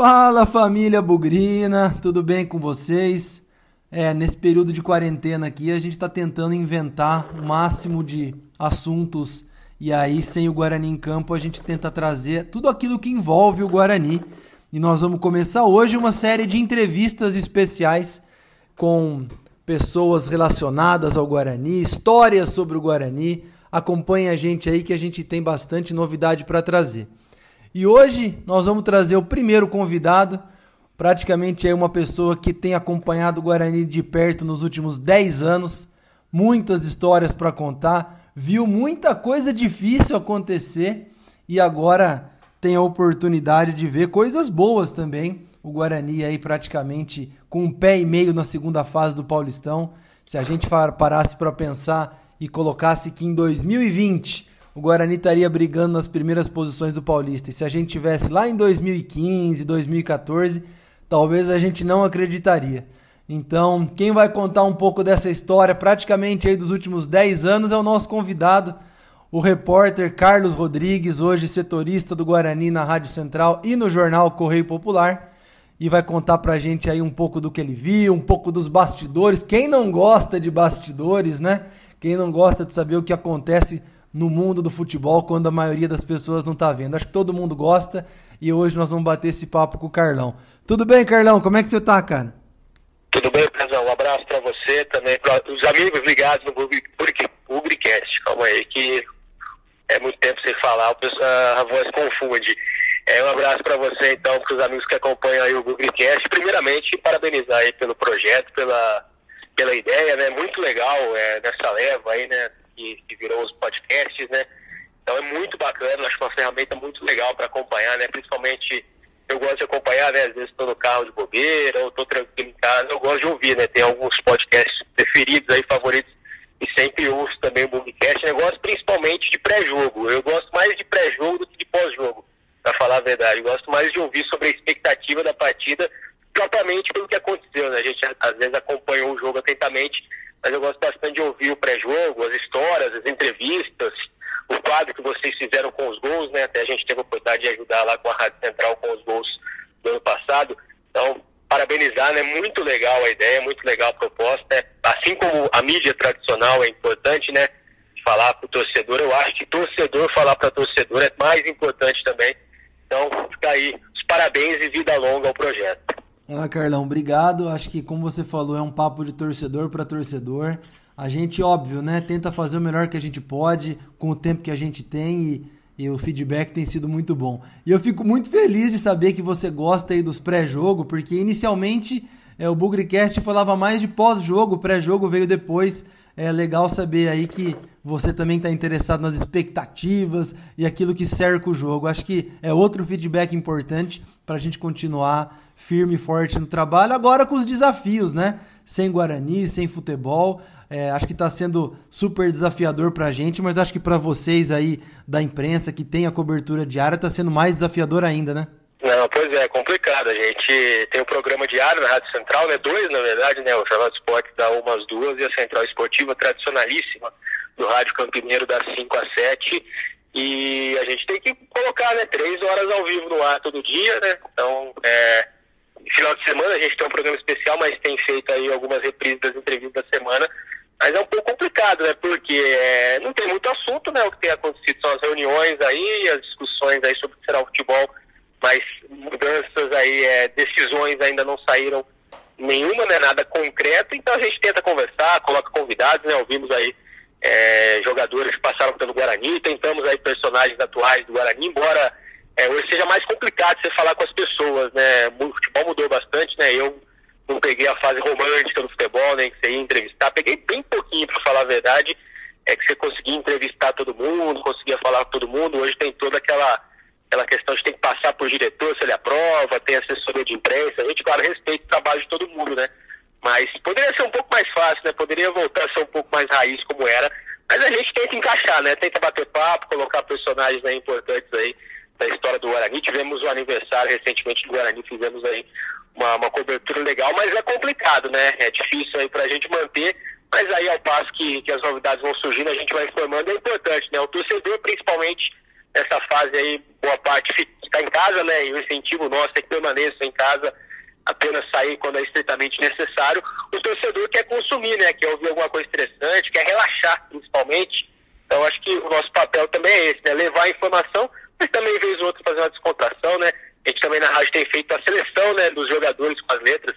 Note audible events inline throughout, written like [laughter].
Fala família Bugrina, tudo bem com vocês? É, nesse período de quarentena aqui a gente está tentando inventar o máximo de assuntos e aí sem o Guarani em campo a gente tenta trazer tudo aquilo que envolve o Guarani. E nós vamos começar hoje uma série de entrevistas especiais com pessoas relacionadas ao Guarani, histórias sobre o Guarani. Acompanhe a gente aí que a gente tem bastante novidade para trazer. E hoje nós vamos trazer o primeiro convidado, praticamente é uma pessoa que tem acompanhado o Guarani de perto nos últimos 10 anos, muitas histórias para contar, viu muita coisa difícil acontecer e agora tem a oportunidade de ver coisas boas também. O Guarani aí praticamente com um pé e meio na segunda fase do Paulistão. Se a gente parasse para pensar e colocasse que em 2020 o Guarani estaria brigando nas primeiras posições do Paulista. E se a gente tivesse lá em 2015, 2014, talvez a gente não acreditaria. Então, quem vai contar um pouco dessa história, praticamente aí dos últimos 10 anos, é o nosso convidado, o repórter Carlos Rodrigues, hoje setorista do Guarani na Rádio Central e no jornal Correio Popular. E vai contar pra gente aí um pouco do que ele viu, um pouco dos bastidores. Quem não gosta de bastidores, né? Quem não gosta de saber o que acontece no mundo do futebol quando a maioria das pessoas não está vendo. Acho que todo mundo gosta e hoje nós vamos bater esse papo com o Carlão. Tudo bem, Carlão? Como é que você está, cara? Tudo bem, Pezão. Um abraço para você também, para os amigos ligados no Ugricast. Calma aí, que é muito tempo sem falar, a voz confunde. É, um abraço para você, então, para os amigos que acompanham aí o Ugricast. Primeiramente, parabenizar aí pelo projeto, pela, pela ideia, né? Muito legal é, nessa leva aí, né? Que, que virou os podcasts, né? Então é muito bacana, acho uma ferramenta muito legal para acompanhar, né? Principalmente eu gosto de acompanhar, né? Às vezes estou no carro de bobeira ou estou tranquilo em casa, eu gosto de ouvir, né? Tem alguns podcasts preferidos aí, favoritos, e sempre ouço também o Bugcast. Eu gosto principalmente de pré-jogo. Eu gosto mais de pré-jogo do que de pós-jogo, para falar a verdade. Eu gosto mais de ouvir sobre a expectativa da partida, propriamente pelo que aconteceu, né? A gente às vezes acompanhou o jogo atentamente mas eu gosto bastante de ouvir o pré-jogo, as histórias, as entrevistas, o quadro que vocês fizeram com os gols, né? Até a gente teve a oportunidade de ajudar lá com a Rádio Central com os gols do ano passado. Então, parabenizar, né? Muito legal a ideia, muito legal a proposta. Assim como a mídia tradicional é importante, né? Falar para o torcedor, eu acho que torcedor falar para torcedor é mais importante também. Então, fica aí os parabéns e vida longa ao projeto. Ah, Carlão, obrigado. Acho que, como você falou, é um papo de torcedor para torcedor. A gente, óbvio, né, tenta fazer o melhor que a gente pode com o tempo que a gente tem e, e o feedback tem sido muito bom. E eu fico muito feliz de saber que você gosta aí dos pré-jogo, porque inicialmente é, o Bugrecast falava mais de pós-jogo, pré-jogo veio depois. É legal saber aí que você também está interessado nas expectativas e aquilo que cerca o jogo. Acho que é outro feedback importante para a gente continuar firme e forte no trabalho, agora com os desafios, né? Sem Guarani, sem futebol. É, acho que está sendo super desafiador para a gente, mas acho que para vocês aí da imprensa que tem a cobertura diária está sendo mais desafiador ainda, né? Não, pois é, é complicado. A gente tem o programa diário na Rádio Central, né? Dois, na verdade, né? O Jornal do Esporte dá umas duas e a Central Esportiva tradicionalíssima do Rádio Campineiro das 5 às 7. E a gente tem que colocar, né? Três horas ao vivo no ar todo dia, né? Então, é, final de semana a gente tem um programa especial, mas tem feito aí algumas reprises das entrevistas da semana. Mas é um pouco complicado, né? Porque é, não tem muito assunto, né? O que tem acontecido são as reuniões aí, as discussões aí sobre o que será o futebol, mas mudanças aí, é, decisões ainda não saíram nenhuma, né? Nada concreto, então a gente tenta conversar, coloca convidados, né? Ouvimos aí é, jogadores que passaram pelo Guarani, tentamos aí personagens atuais do Guarani, embora é, hoje seja mais complicado você falar com as pessoas, né? O futebol mudou bastante, né? Eu não peguei a fase romântica do futebol, nem né? que você ia entrevistar, peguei bem pouquinho para falar a verdade, é que você conseguia entrevistar todo mundo, conseguia falar com todo mundo, hoje tem toda aquela aquela questão de ter que passar por diretor, se ele aprova, tem assessoria de imprensa, a gente, claro, respeita o trabalho de todo mundo, né? Mas poderia ser um pouco mais fácil, né? Poderia voltar a ser um pouco mais raiz como era, mas a gente tenta encaixar, né? Tenta bater papo, colocar personagens aí importantes aí da história do Guarani. Tivemos o aniversário recentemente do Guarani, fizemos aí uma, uma cobertura legal, mas é complicado, né? É difícil aí para a gente manter, mas aí ao passo que, que as novidades vão surgindo, a gente vai informando, é importante, né? O torcedor, principalmente nessa fase aí, boa parte está em casa, né? E o incentivo nosso é que permaneça em casa, apenas sair quando é estritamente necessário. O torcedor quer consumir, né? Quer ouvir alguma coisa interessante, quer relaxar, principalmente. Então, acho que o nosso papel também é esse, né? Levar a informação, mas também, vez ou outra, fazer uma descontração, né? A gente também na rádio tem feito a seleção, né? Dos jogadores com as letras.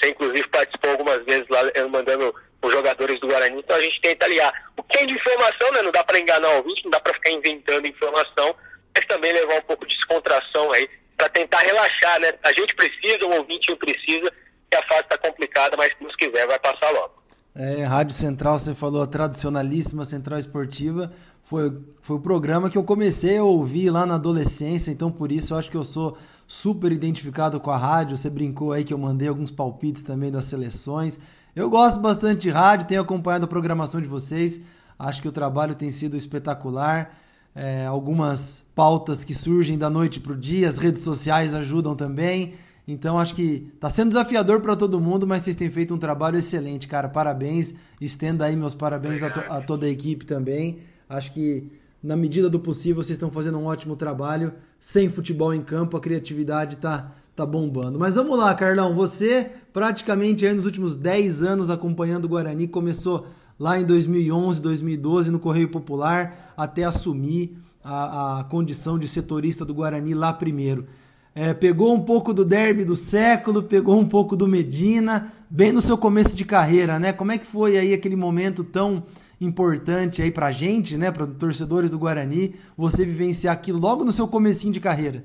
Você, inclusive, participou algumas vezes lá, mandando os jogadores do Guarani, então a gente tenta aliar. O que é de informação, né? Não dá para enganar o ouvinte, não dá para ficar inventando informação, mas também levar um pouco de descontração aí, para tentar relaxar, né? A gente precisa, o ouvinte precisa, que a fase está complicada, mas se quiser vai passar logo. É, Rádio Central, você falou a tradicionalíssima Central Esportiva, foi, foi o programa que eu comecei a ouvir lá na adolescência, então por isso eu acho que eu sou super identificado com a rádio. Você brincou aí que eu mandei alguns palpites também das seleções. Eu gosto bastante de rádio, tenho acompanhado a programação de vocês. Acho que o trabalho tem sido espetacular. É, algumas pautas que surgem da noite para o dia, as redes sociais ajudam também. Então acho que está sendo desafiador para todo mundo, mas vocês têm feito um trabalho excelente, cara. Parabéns. Estenda aí meus parabéns a, to a, toda a equipe também. Acho que na medida do possível vocês estão fazendo um ótimo trabalho. Sem futebol em campo, a criatividade está tá bombando. Mas vamos lá, Carlão. Você, praticamente aí nos últimos 10 anos acompanhando o Guarani, começou lá em 2011, 2012 no Correio Popular, até assumir a, a condição de setorista do Guarani lá primeiro. É, pegou um pouco do derby do século, pegou um pouco do Medina, bem no seu começo de carreira, né? Como é que foi aí aquele momento tão importante aí pra gente, né, para torcedores do Guarani, você vivenciar aquilo logo no seu comecinho de carreira?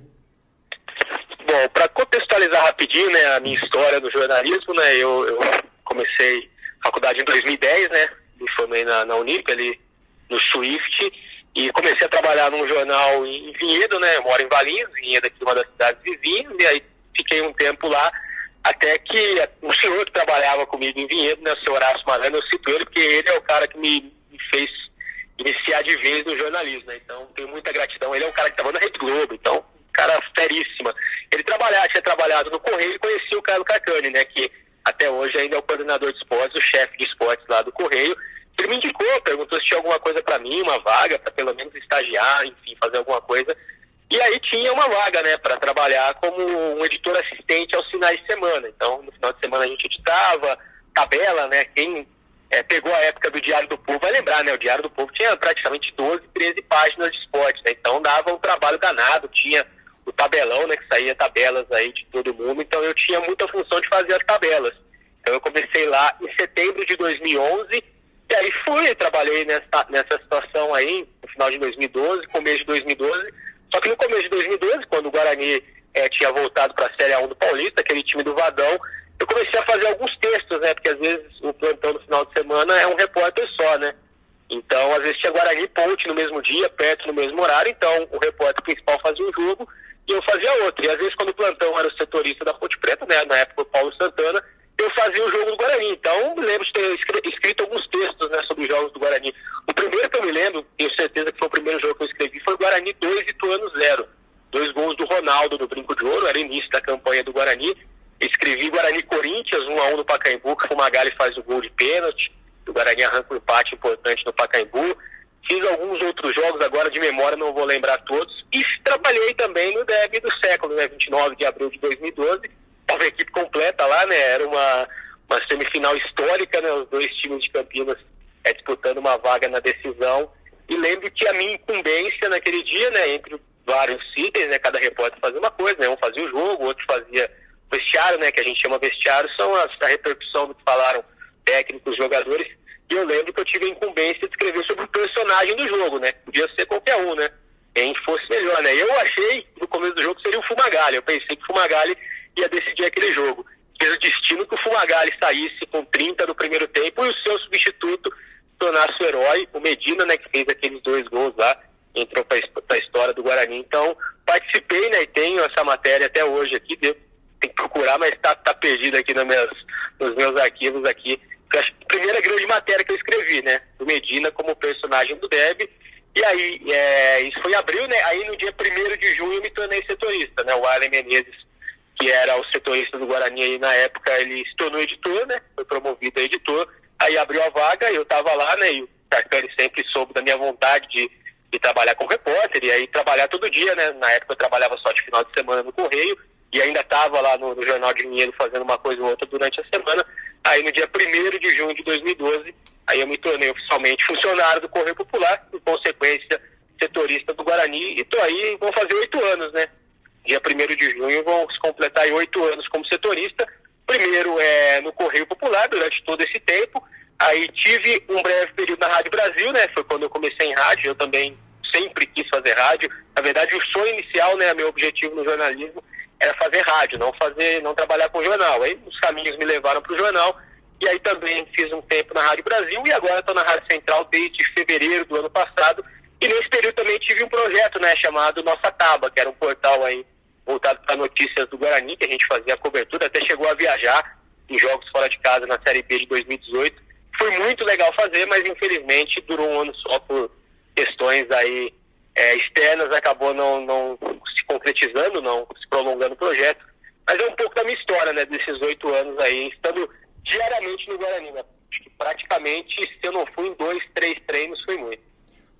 Bom, para contextualizar rapidinho, né, a minha história no jornalismo, né, eu, eu comecei faculdade em 2010, né, me formei na, na Unip, ali no Swift, e comecei a trabalhar num jornal em Vinhedo, né, eu moro em Valinhos, Vinhedo aqui uma das cidades vizinhas, e aí fiquei um tempo lá, até que o senhor que trabalhava comigo em Vinhedo, né, o senhor Horácio Marano, eu cito ele porque ele é o cara que me, fez iniciar de vez no jornalismo, né, então tenho muita gratidão, ele é um cara que estava na Rede Globo, então cara feríssima. Ele trabalhava, tinha trabalhado no Correio e conhecia o Carlos Cacani, né? Que até hoje ainda é o coordenador de esportes, o chefe de esportes lá do Correio. Ele me indicou, perguntou se tinha alguma coisa para mim, uma vaga, para pelo menos estagiar, enfim, fazer alguma coisa. E aí tinha uma vaga, né, para trabalhar como um editor assistente aos finais de semana. Então, no final de semana a gente editava, tabela, né? Quem é, pegou a época do Diário do Povo vai lembrar, né? O Diário do Povo tinha praticamente 12, 13 páginas de esporte, né? Então dava um trabalho danado, tinha o tabelão, né, que saía tabelas aí de todo mundo, então eu tinha muita função de fazer as tabelas. Então eu comecei lá em setembro de 2011, e aí fui, trabalhei nessa, nessa situação aí, no final de 2012, começo de 2012, só que no começo de 2012, quando o Guarani é, tinha voltado para a Série A1 do Paulista, aquele time do Vadão, eu comecei a fazer alguns textos, né, porque às vezes o plantão no final de semana é um repórter só, né, então, às vezes tinha Guarani Ponte no mesmo dia, perto no mesmo horário, então o repórter principal fazia um jogo e eu fazia outro. E às vezes, quando o plantão era o setorista da Ponte Preta, né, na época o Paulo Santana, eu fazia o jogo do Guarani. Então, lembro de ter escrito alguns textos né, sobre os jogos do Guarani. O primeiro que eu me lembro, tenho certeza que foi o primeiro jogo que eu escrevi, foi o Guarani 2 e Tuano 0. Dois gols do Ronaldo no Brinco de Ouro, era início da campanha do Guarani. Escrevi Guarani Corinthians, 1 a 1 no Pacaembu, que o Magali faz o gol de pênalti. O Guarani arranca um empate importante no Pacaembu. Fiz alguns outros jogos agora de memória, não vou lembrar todos. E trabalhei também no derby do século, né? 29 de abril de 2012. Estava a equipe completa lá, né? Era uma, uma semifinal histórica, né? Os dois times de Campinas é, disputando uma vaga na decisão. E lembro que a minha incumbência naquele dia, né? Entre vários itens, né? Cada repórter fazia uma coisa, né? Um fazia o jogo, outro fazia vestiário, né? Que a gente chama vestiário, são as, a repercussão do que falaram técnicos, jogadores e eu lembro que eu tive a incumbência de escrever sobre o personagem do jogo, né? Podia ser qualquer um, né? Quem fosse melhor, né? Eu achei, no começo do jogo, seria o Fumagalli. Eu pensei que o Fumagalli ia decidir aquele jogo. Fez o destino que o Fumagalli saísse com 30 no primeiro tempo e o seu substituto tornasse o herói, o Medina, né? Que fez aqueles dois gols lá, entrou para a história do Guarani. Então, participei, né? E tenho essa matéria até hoje aqui, tem que procurar, mas está tá perdido aqui nos meus, nos meus arquivos aqui a primeira grande matéria que eu escrevi, né? Do Medina como personagem do Deb. E aí, é, isso foi em abril, né? Aí no dia 1 de junho eu me tornei setorista, né? O Arlen Menezes, que era o setorista do Guarani aí na época, ele se tornou editor, né? Foi promovido a editor. Aí abriu a vaga, eu estava lá, né? E o Carcani sempre soube da minha vontade de e trabalhar como repórter, e aí trabalhar todo dia, né? Na época eu trabalhava só de final de semana no Correio, e ainda estava lá no, no, Jornal de Mineiro fazendo uma coisa ou outra durante a semana. Aí no dia 1 de junho de 2012, aí eu me tornei oficialmente funcionário do Correio Popular, em consequência, setorista do Guarani, e estou aí, vão fazer oito anos, né? Dia 1 de junho vão se completar oito anos como setorista. Primeiro é no Correio Popular, durante todo esse tempo, Aí tive um breve período na Rádio Brasil, né? Foi quando eu comecei em rádio, eu também sempre quis fazer rádio. Na verdade, o sonho inicial, né, meu objetivo no jornalismo era fazer rádio, não fazer, não trabalhar com jornal. Aí os caminhos me levaram para o jornal e aí também fiz um tempo na Rádio Brasil e agora estou na Rádio Central desde fevereiro do ano passado. E nesse período também tive um projeto, né, chamado Nossa Taba, que era um portal aí voltado para notícias do Guarani, que a gente fazia a cobertura, até chegou a viajar em jogos fora de casa na Série B de 2018 foi muito legal fazer, mas infelizmente durou um ano só por questões aí é, externas, acabou não, não se concretizando, não se prolongando o projeto. Mas é um pouco da minha história, né, desses oito anos aí, estando diariamente no Guarani. Né? Acho que praticamente, se eu não fui em dois, três treinos, foi muito.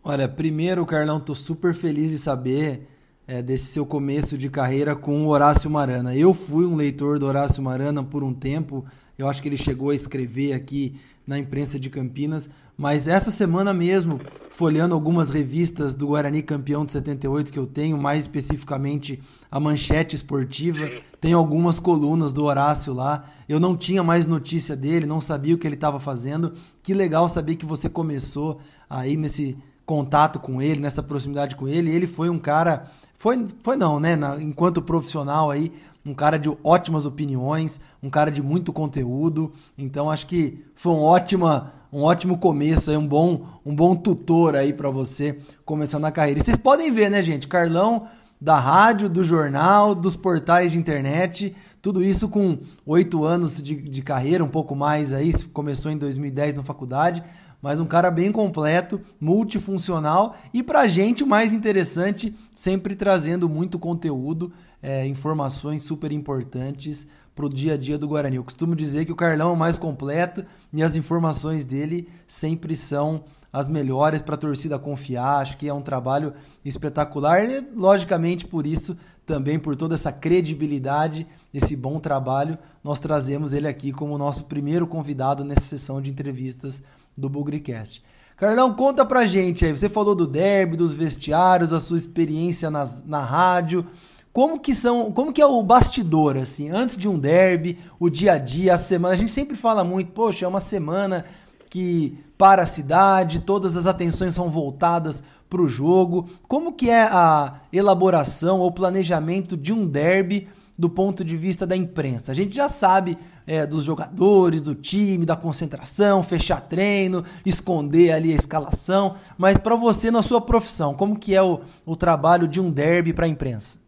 Olha, primeiro, Carlão, tô super feliz de saber é, desse seu começo de carreira com o Horácio Marana. Eu fui um leitor do Horácio Marana por um tempo, eu acho que ele chegou a escrever aqui na imprensa de Campinas, mas essa semana mesmo, folhando algumas revistas do Guarani campeão de 78 que eu tenho, mais especificamente a Manchete Esportiva, tem algumas colunas do Horácio lá. Eu não tinha mais notícia dele, não sabia o que ele estava fazendo. Que legal saber que você começou aí nesse contato com ele, nessa proximidade com ele. Ele foi um cara, foi, foi não, né? Na, enquanto profissional aí, um cara de ótimas opiniões, um cara de muito conteúdo. Então acho que foi um, ótima, um ótimo começo, aí, um, bom, um bom tutor aí para você começando a carreira. E vocês podem ver, né, gente? Carlão da rádio, do jornal, dos portais de internet, tudo isso com oito anos de, de carreira, um pouco mais aí, começou em 2010 na faculdade, mas um cara bem completo, multifuncional e pra gente o mais interessante, sempre trazendo muito conteúdo é, informações super importantes para o dia a dia do Guarani. Eu costumo dizer que o Carlão é o mais completo e as informações dele sempre são as melhores para a torcida confiar. Acho que é um trabalho espetacular e, logicamente, por isso, também por toda essa credibilidade, esse bom trabalho, nós trazemos ele aqui como nosso primeiro convidado nessa sessão de entrevistas do Bugricast. Carlão, conta pra gente aí. Você falou do derby, dos vestiários, a sua experiência nas, na rádio. Como que são, como que é o bastidor assim, antes de um derby, o dia a dia, a semana. A gente sempre fala muito, poxa, é uma semana que para a cidade, todas as atenções são voltadas para o jogo. Como que é a elaboração ou planejamento de um derby do ponto de vista da imprensa? A gente já sabe é, dos jogadores, do time, da concentração, fechar treino, esconder ali a escalação, mas para você na sua profissão, como que é o, o trabalho de um derby para a imprensa?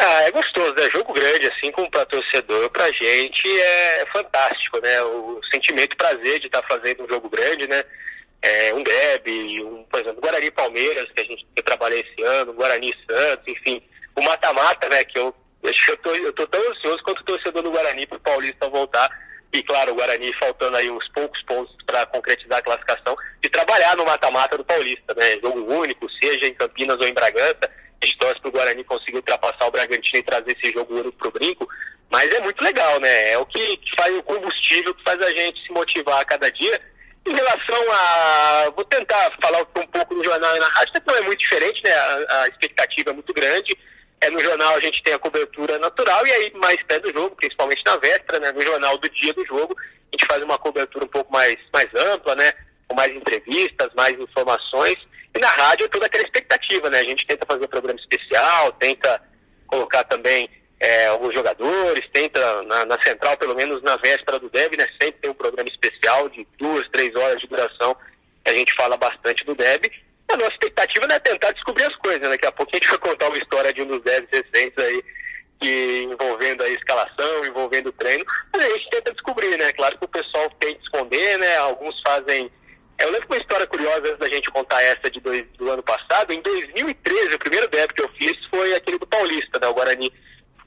Ah, é gostoso, né? Jogo grande, assim, como para torcedor, pra gente é fantástico, né? O sentimento, o prazer de estar tá fazendo um jogo grande, né? É, um derby, um, por exemplo, Guarani Palmeiras, que a gente trabalhei esse ano, Guarani Santos, enfim, o mata-mata, né? Que eu, eu, tô, eu tô tão ansioso quanto o torcedor do Guarani pro Paulista voltar. E claro, o Guarani faltando aí uns poucos pontos para concretizar a classificação, de trabalhar no mata-mata do Paulista, né? Jogo único, seja em Campinas ou em Bragança a gente torce para o Guarani conseguir ultrapassar o Bragantino e trazer esse jogo único para o brinco, mas é muito legal, né? É o que faz o combustível que faz a gente se motivar a cada dia. Em relação a. Vou tentar falar um pouco no jornal e na rádio, não é muito diferente, né? A, a, expectativa é muito grande. É, no jornal a gente tem a cobertura natural e aí mais perto do jogo, principalmente na véspera, né? No jornal do dia do jogo, a gente faz uma cobertura um pouco mais, mais ampla, né? Com mais entrevistas, mais informações. E na rádio é toda aquela expectativa, né? A gente tenta fazer um programa especial, tenta colocar também é, alguns jogadores, tenta na, na, central, pelo menos na véspera do Deb, né? Sempre tem um programa especial de duas, três horas de duração a gente fala bastante do Deb. A nossa expectativa é tentar descobrir as coisas. Né? Daqui a pouco a gente vai contar uma história de um dos Debs recentes aí, que, envolvendo a escalação, envolvendo o treino. Mas a gente tenta descobrir, né? Claro que o pessoal tenta esconder, né? Alguns fazem eu lembro uma história curiosa antes da gente contar essa de dois, do ano passado. Em 2013, o primeiro débito que eu fiz foi aquele do Paulista, né? O Guarani,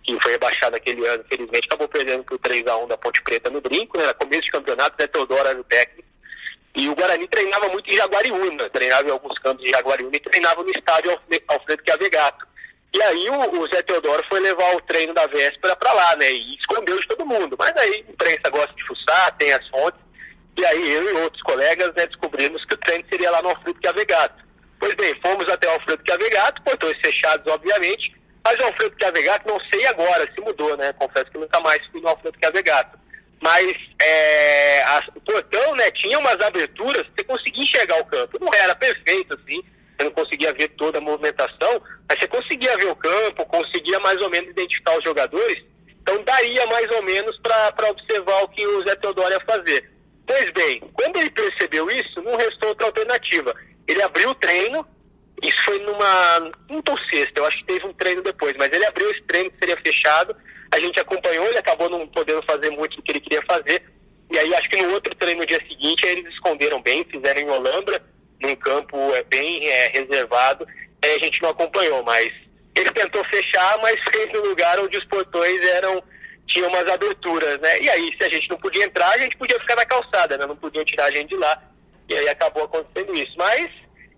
que foi rebaixado aquele ano, infelizmente, acabou perdendo por 3x1 da Ponte Preta no brinco, né? Começo de campeonato, né? Teodoro era o técnico. E o Guarani treinava muito em Jaguariúna, treinava em alguns campos de Jaguariúna e treinava no estádio Alfredo Chiavegato. E aí o, o, Zé Teodoro foi levar o treino da véspera para lá, né? E escondeu de todo mundo. Mas aí a imprensa gosta de fuçar, tem as fontes. E aí eu e outros colegas né, descobrimos que o treino seria lá no Alfredo Chiavegato. Pois bem, fomos até o Alfredo Chiavegato, portões fechados, obviamente. Mas o Alfredo Chiavegato, não sei agora se mudou, né? Confesso que nunca mais fui no Alfredo Chiavegato. Mas é, a, o portão, né, tinha umas aberturas, você conseguia enxergar o campo. Não era perfeito, assim, você não conseguia ver toda a movimentação, mas você conseguia ver o campo, conseguia mais ou menos identificar os jogadores. Então daria mais ou menos para observar o que o Zé Teodoro ia fazer. Pois bem, quando ele percebeu isso, não restou outra alternativa. Ele abriu o treino, isso foi numa quinta ou sexta, eu acho que teve um treino depois, mas ele abriu esse treino que seria fechado, a gente acompanhou, ele acabou não podendo fazer muito do que ele queria fazer, e aí acho que no outro treino no dia seguinte eles esconderam bem, fizeram em Olambra, num campo é, bem é, reservado, a gente não acompanhou, mas ele tentou fechar, mas fez no lugar onde os portões eram tinham umas aberturas, né? E aí, se a gente não podia entrar, a gente podia ficar na calçada, né? Não podiam tirar a gente de lá. E aí acabou acontecendo isso. Mas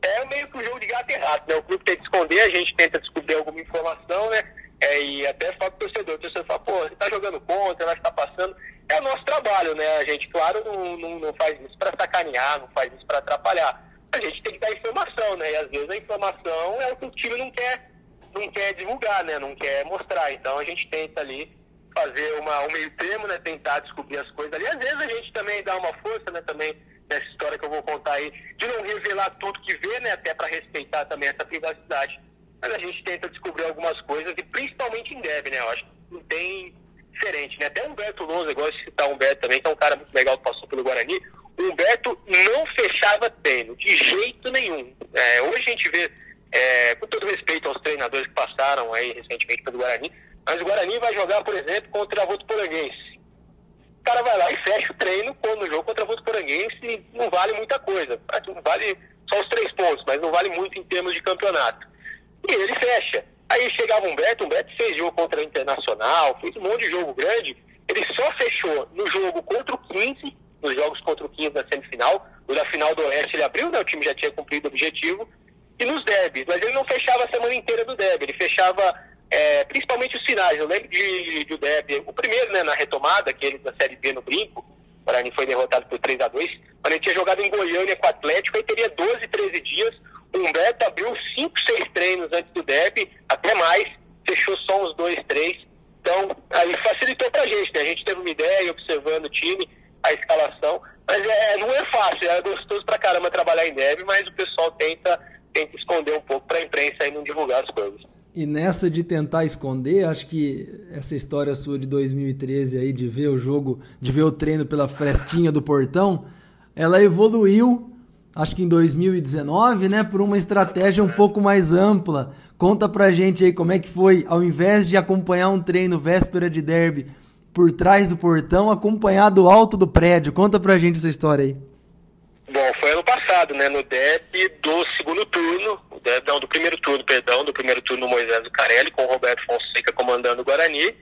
é meio que um jogo de gato e rato, né? O clube tenta esconder, a gente tenta descobrir alguma informação, né? É, e até fala pro torcedor, o torcedor fala, pô, você tá jogando contra, ela está passando. É o nosso trabalho, né? A gente, claro, não, não, não faz isso para sacanear, não faz isso para atrapalhar. A gente tem que dar informação, né? E às vezes a informação é o que o time não quer, não quer divulgar, né? Não quer mostrar. Então a gente tenta ali fazer uma, um meio termo, né? Tentar descobrir as coisas ali. Às vezes a gente também dá uma força, né? Também nessa história que eu vou contar aí, de não revelar tudo que vê, né? Até para respeitar também essa privacidade. Mas a gente tenta descobrir algumas coisas, e principalmente em Deb, né? Eu acho que não tem diferente, né? Até o Humberto Lousa, eu gosto de citar o Humberto também, que é um cara muito legal que passou pelo Guarani. O Humberto não fechava treino, de jeito nenhum. É, hoje a gente vê, é, com todo respeito aos treinadores que passaram aí recentemente pelo Guarani, mas o Guarani vai jogar, por exemplo, contra a Votuporanguense. O cara vai lá e fecha o treino quando o jogo contra a Votuporanguense não vale muita coisa. Não vale só os três pontos, mas não vale muito em termos de campeonato. E ele fecha. Aí chegava o Humberto, o Humberto fez jogo contra o Internacional, fez um monte de jogo grande. Ele só fechou no jogo contra o 15, nos jogos contra o 15 na semifinal. No da final do Oeste ele abriu, né? O time já tinha cumprido o objetivo. E nos derbys, mas ele não fechava a semana inteira do derby, ele fechava é, principalmente os finais. Eu lembro de, de, o Deb, o primeiro, né, na retomada, aquele da Série B no Brinco, o Guarani foi derrotado por 3 a 2 quando ele tinha jogado em Goiânia com o Atlético, aí teria 12, 13 dias. Humberto abriu 5, 6 treinos antes do Deb, até mais, fechou só uns 2, 3. Então, aí facilitou pra gente, né? A gente teve uma ideia, observando o time, a escalação. Mas é, não é fácil, é gostoso pra caramba trabalhar em Deb, mas o pessoal tenta, tenta esconder um pouco pra imprensa e não divulgar as coisas. E nessa de tentar esconder, acho que essa história sua de 2013 aí, de ver o jogo, de ver o treino pela frestinha do portão, ela evoluiu, acho que em 2019, né, por uma estratégia um pouco mais ampla. Conta pra gente aí como é que foi, ao invés de acompanhar um treino véspera de derby por trás do portão, acompanhar do alto do prédio. Conta pra gente essa história aí. Bom, foi ano passado, né, no derby do segundo turno, não, do primeiro turno, perdão, do primeiro turno Moisés Carelli com o Roberto Fonseca comandando o Guarani.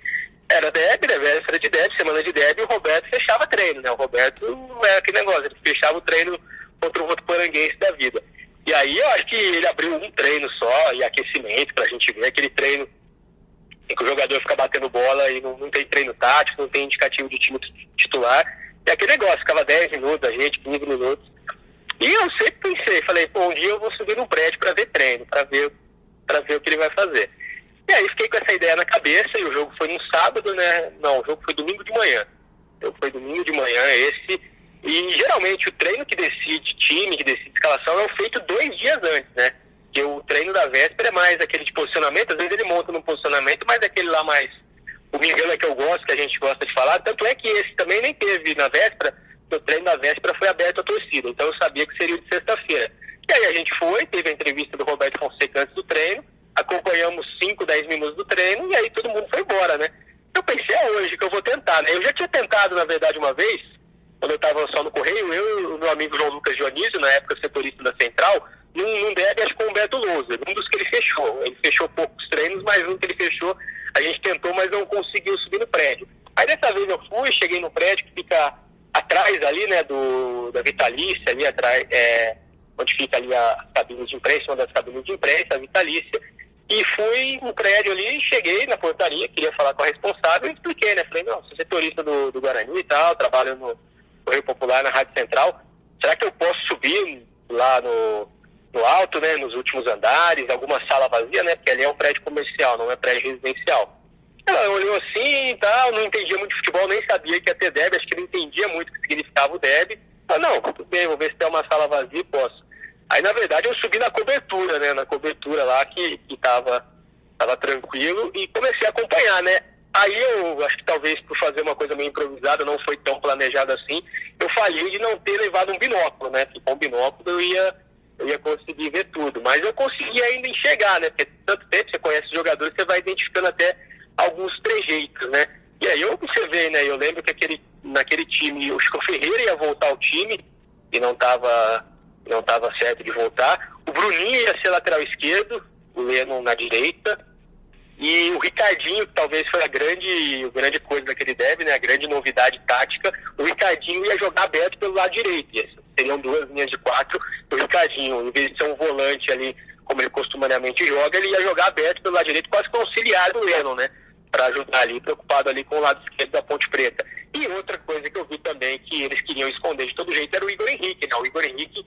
Era Deb, né, véspera de Deb, semana de Deb, e o Roberto fechava treino, né? O Roberto era aquele negócio, ele fechava o treino contra o outro poranguense da vida. E aí eu acho que ele abriu um treino só, e aquecimento, pra gente ver aquele treino em que o jogador fica batendo bola e não, não tem treino tático, não tem indicativo de time titular. E aquele negócio, ficava 10 minutos, a gente, 15 minutos. E eu sempre pensei, falei, pô, um dia eu vou subir num prédio para ver treino, para ver, para ver o que ele vai fazer. E aí fiquei com essa ideia na cabeça e o jogo foi no sábado, né? Não, o jogo foi domingo de manhã. O foi domingo de manhã esse. E geralmente o treino que decide time, que decide escalação, é feito dois dias antes, né? Porque o treino da véspera é mais aquele de posicionamento, às vezes ele monta no posicionamento, mas aquele lá mais. O Miguel é que eu gosto, que a gente gosta de falar. Tanto é que esse também nem teve na véspera, o treino da véspera foi aberto à torcida, então eu sabia que seria de sexta-feira. E aí a gente foi, teve a entrevista do Roberto Fonseca antes do treino, acompanhamos 5, 10 minutos do treino e aí todo mundo foi embora, né? Eu pensei, é hoje que eu vou tentar, né? Eu já tinha tentado, na verdade, uma vez, quando eu estava só no Correio, eu e o meu amigo João Lucas Dionísio, na época setorista da Central, num, num acho que com o Humberto Lousa, um dos que ele fechou. Ele fechou poucos treinos, mas um que ele fechou, a gente tentou, mas não conseguiu subir no prédio. Aí dessa vez eu fui, cheguei no prédio que fica atrás ali, ali, né, do, da Vitalícia, ali atrás, é, onde fica ali a cabine de imprensa, uma das cabines de imprensa, a Vitalícia, e fui no prédio ali, cheguei na portaria, queria falar com a responsável e expliquei, né? Falei, não, sou setorista do, do Guarani e tal, trabalho no Correio Popular na Rádio Central. Será que eu posso subir lá no, no alto, né? Nos últimos andares, alguma sala vazia, né? Porque ali é um prédio comercial, não é prédio residencial. Ela olhou assim e tal, não entendia muito de futebol, nem sabia que ia ter DEB, acho que não entendia muito o que significava o DEB. Falei, não, tudo bem, vou ver se tem uma sala vazia, posso. Aí, na verdade, eu subi na cobertura, né? Na cobertura lá que, que tava, tava tranquilo e comecei a acompanhar, né? Aí eu acho que talvez por fazer uma coisa meio improvisada, não foi tão planejado assim, eu falhei de não ter levado um binóculo, né? Com um binóculo eu ia, eu ia conseguir ver tudo. Mas eu consegui ainda enxergar, né? Porque tanto tempo você conhece os jogadores, você vai identificando até alguns trejeitos, né? E aí eu observei, né? Eu lembro que aquele, naquele time, o Chico Ferreira ia voltar ao time e não estava não estava certo de voltar. O Bruninho ia ser lateral esquerdo, o Leno na direita. E o Ricardinho, que talvez foi a grande, a grande coisa daquele deve, né? A grande novidade tática. O Ricardinho ia jogar aberto pelo lado direito. Seriam duas linhas de quatro. O Ricardinho, em vez de ser um volante ali, como ele costumeiramente joga, ele ia jogar aberto pelo lado direito, quase que auxiliar do Leno, né? Para ajudar ali, preocupado ali com o lado esquerdo da Ponte Preta. E outra coisa que eu vi também que eles queriam esconder de todo jeito era o Igor Henrique, né? O Igor Henrique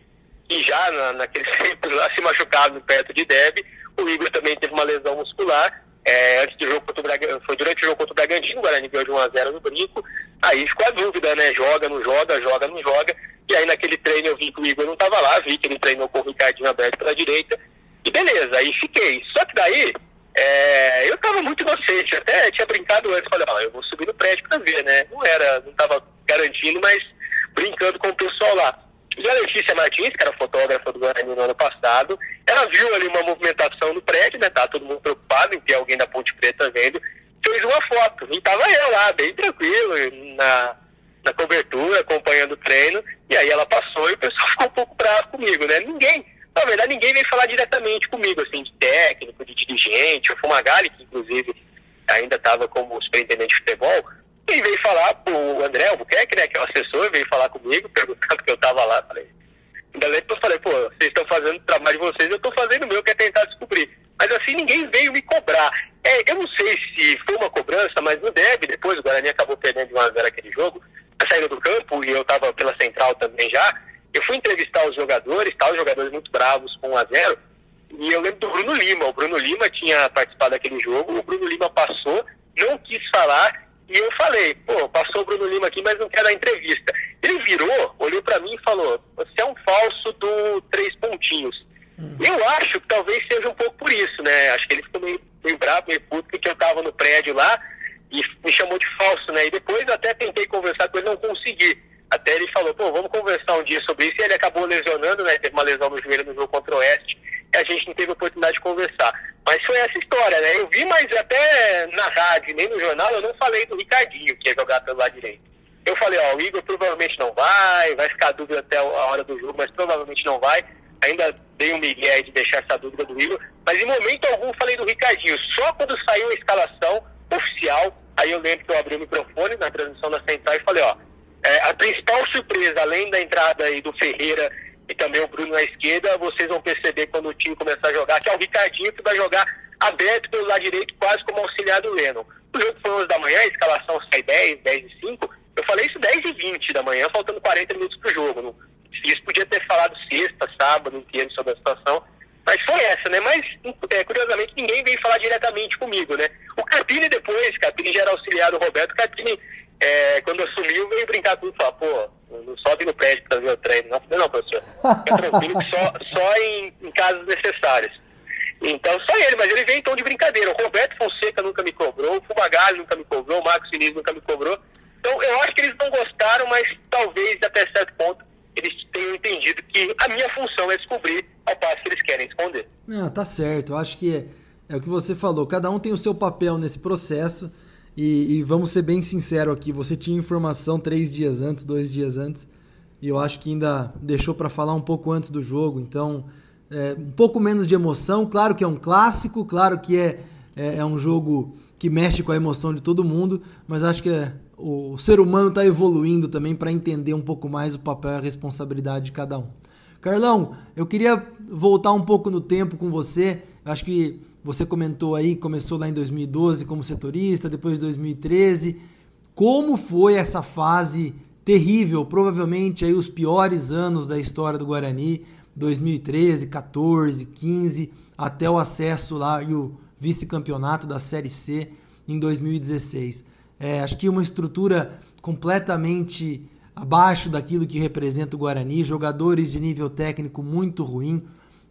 e já na, naquele [laughs] tempo lá se machucado perto de Deb. O Igor também teve uma lesão muscular. É, antes do jogo contra o Bragantino, foi durante o jogo contra o Bragantino, o Guarani ganhou de 1x0 no Brinco. Aí ficou a dúvida, né? Joga, não joga, joga, não joga. E aí naquele treino eu vi que o Igor não estava lá, vi que ele treinou com o Ricardinho aberto direita. E beleza, aí fiquei. Só que daí, é, eu estava muito inocente, até tinha brincado antes, falei, ó, eu vou subir no prédio para ver, né? Não era, não estava garantindo, mas brincando com o pessoal lá. E a Letícia Martins, que era fotógrafa do Guarani no ano passado, ela viu ali uma movimentação no prédio, né? Tá todo mundo preocupado em ter alguém da Ponte Preta vendo, fez uma foto. E tava eu lá, bem tranquilo, na, na cobertura, acompanhando o treino. E aí ela passou e o pessoal [laughs] ficou um pouco bravo comigo, né? Ninguém, na verdade, ninguém veio falar diretamente comigo, assim, de técnico, de dirigente. O Fumagalli, que inclusive ainda estava como superintendente de futebol, quem veio falar, o André Albuquerque, né, que é o assessor, veio falar comigo, perguntando que eu tava lá. Falei, que eu falei, pô, vocês estão fazendo o trabalho de vocês, eu estou fazendo o meu, que é tentar descobrir. Mas assim, ninguém veio me cobrar. É, eu não sei se foi uma cobrança, mas no DEB, depois o Guarani acabou perdendo de 1x0 aquele jogo, a saída do campo, e eu estava pela central também já, eu fui entrevistar os jogadores, tá, os jogadores muito bravos com 1x0, e eu lembro do Bruno Lima. O Bruno Lima tinha participado daquele jogo, o Bruno Lima passou, não quis falar, e eu falei, pô, passou o Bruno Lima aqui, mas não quer dar entrevista. Ele virou, olhou para mim e falou, você é um falso do três pontinhos. Uhum. Eu acho que talvez seja um pouco por isso, né? Acho que ele ficou meio, meio bravo, meio puto, porque eu tava no prédio lá e me chamou de falso, né? E depois até tentei conversar com ele, não consegui. Até ele falou, pô, vamos conversar um dia sobre isso. E ele acabou lesionando, né? Teve uma lesão no joelho no jogo contra o Oeste. A gente não teve oportunidade de conversar. Mas foi essa história, né? Eu vi, mas até na rádio, nem no jornal, eu não falei do Ricardinho, que ia jogar pelo lado direito. Eu falei, ó, o Igor provavelmente não vai, vai ficar dúvida até a hora do jogo, mas provavelmente não vai. Ainda dei um migué de deixar essa dúvida do Igor, mas em momento algum falei do Ricardinho. Só quando saiu a escalação oficial, aí eu lembro que eu abri o microfone na transmissão da Central e falei, ó, é, a principal surpresa, além da entrada aí do Ferreira e também o Bruno na esquerda, vocês vão perceber quando o time começar a jogar, que é o Ricardinho que vai jogar aberto pelo lado direito, quase como auxiliar do Leno. O jogo foi 11 da manhã, a escalação sai 10, 10 e 5. Eu falei isso 10 e 20 da manhã, faltando 40 minutos pro jogo. Isso podia ter falado sexta, sábado, inteiro sobre a situação. Mas foi essa, né? Mas, é, curiosamente, ninguém veio falar diretamente comigo, né? O Capini depois, Capini já era auxiliar do Roberto, Capini, é, quando assumiu, veio brincar comigo e falar, pô, não sobe no prédio para ver o treino. Não, não, professor. Tranquilo só, só em, em casos necessários. Então, só ele, mas ele veio tom de brincadeira. O Roberto Fonseca nunca me cobrou, o Fumagalli nunca me cobrou, o Marcos Sinistro nunca me cobrou. Então, eu acho que eles não gostaram, mas talvez até certo ponto eles tenham entendido que a minha função é descobrir ao passo que eles querem esconder. Não, tá certo. Eu acho que é, é o que você falou. Cada um tem o seu papel nesse processo. E, e, vamos ser bem sinceros aqui, você tinha informação três dias antes, dois dias antes, e eu acho que ainda deixou para falar um pouco antes do jogo, então é, um pouco menos de emoção. Claro que é um clássico, claro que é, é, é um jogo que mexe com a emoção de todo mundo, mas acho que é, o ser humano está evoluindo também para entender um pouco mais o papel e a responsabilidade de cada um. Carlão, eu queria voltar um pouco no tempo com você. Acho que você comentou aí, começou lá em 2012 como setorista, depois 2013. Como foi essa fase terrível, provavelmente aí os piores anos da história do Guarani, 2013, 14, 15, até o acesso lá e o vice-campeonato da Série C em 2016. É, acho que uma estrutura completamente abaixo daquilo que representa o Guarani, jogadores de nível técnico muito ruim,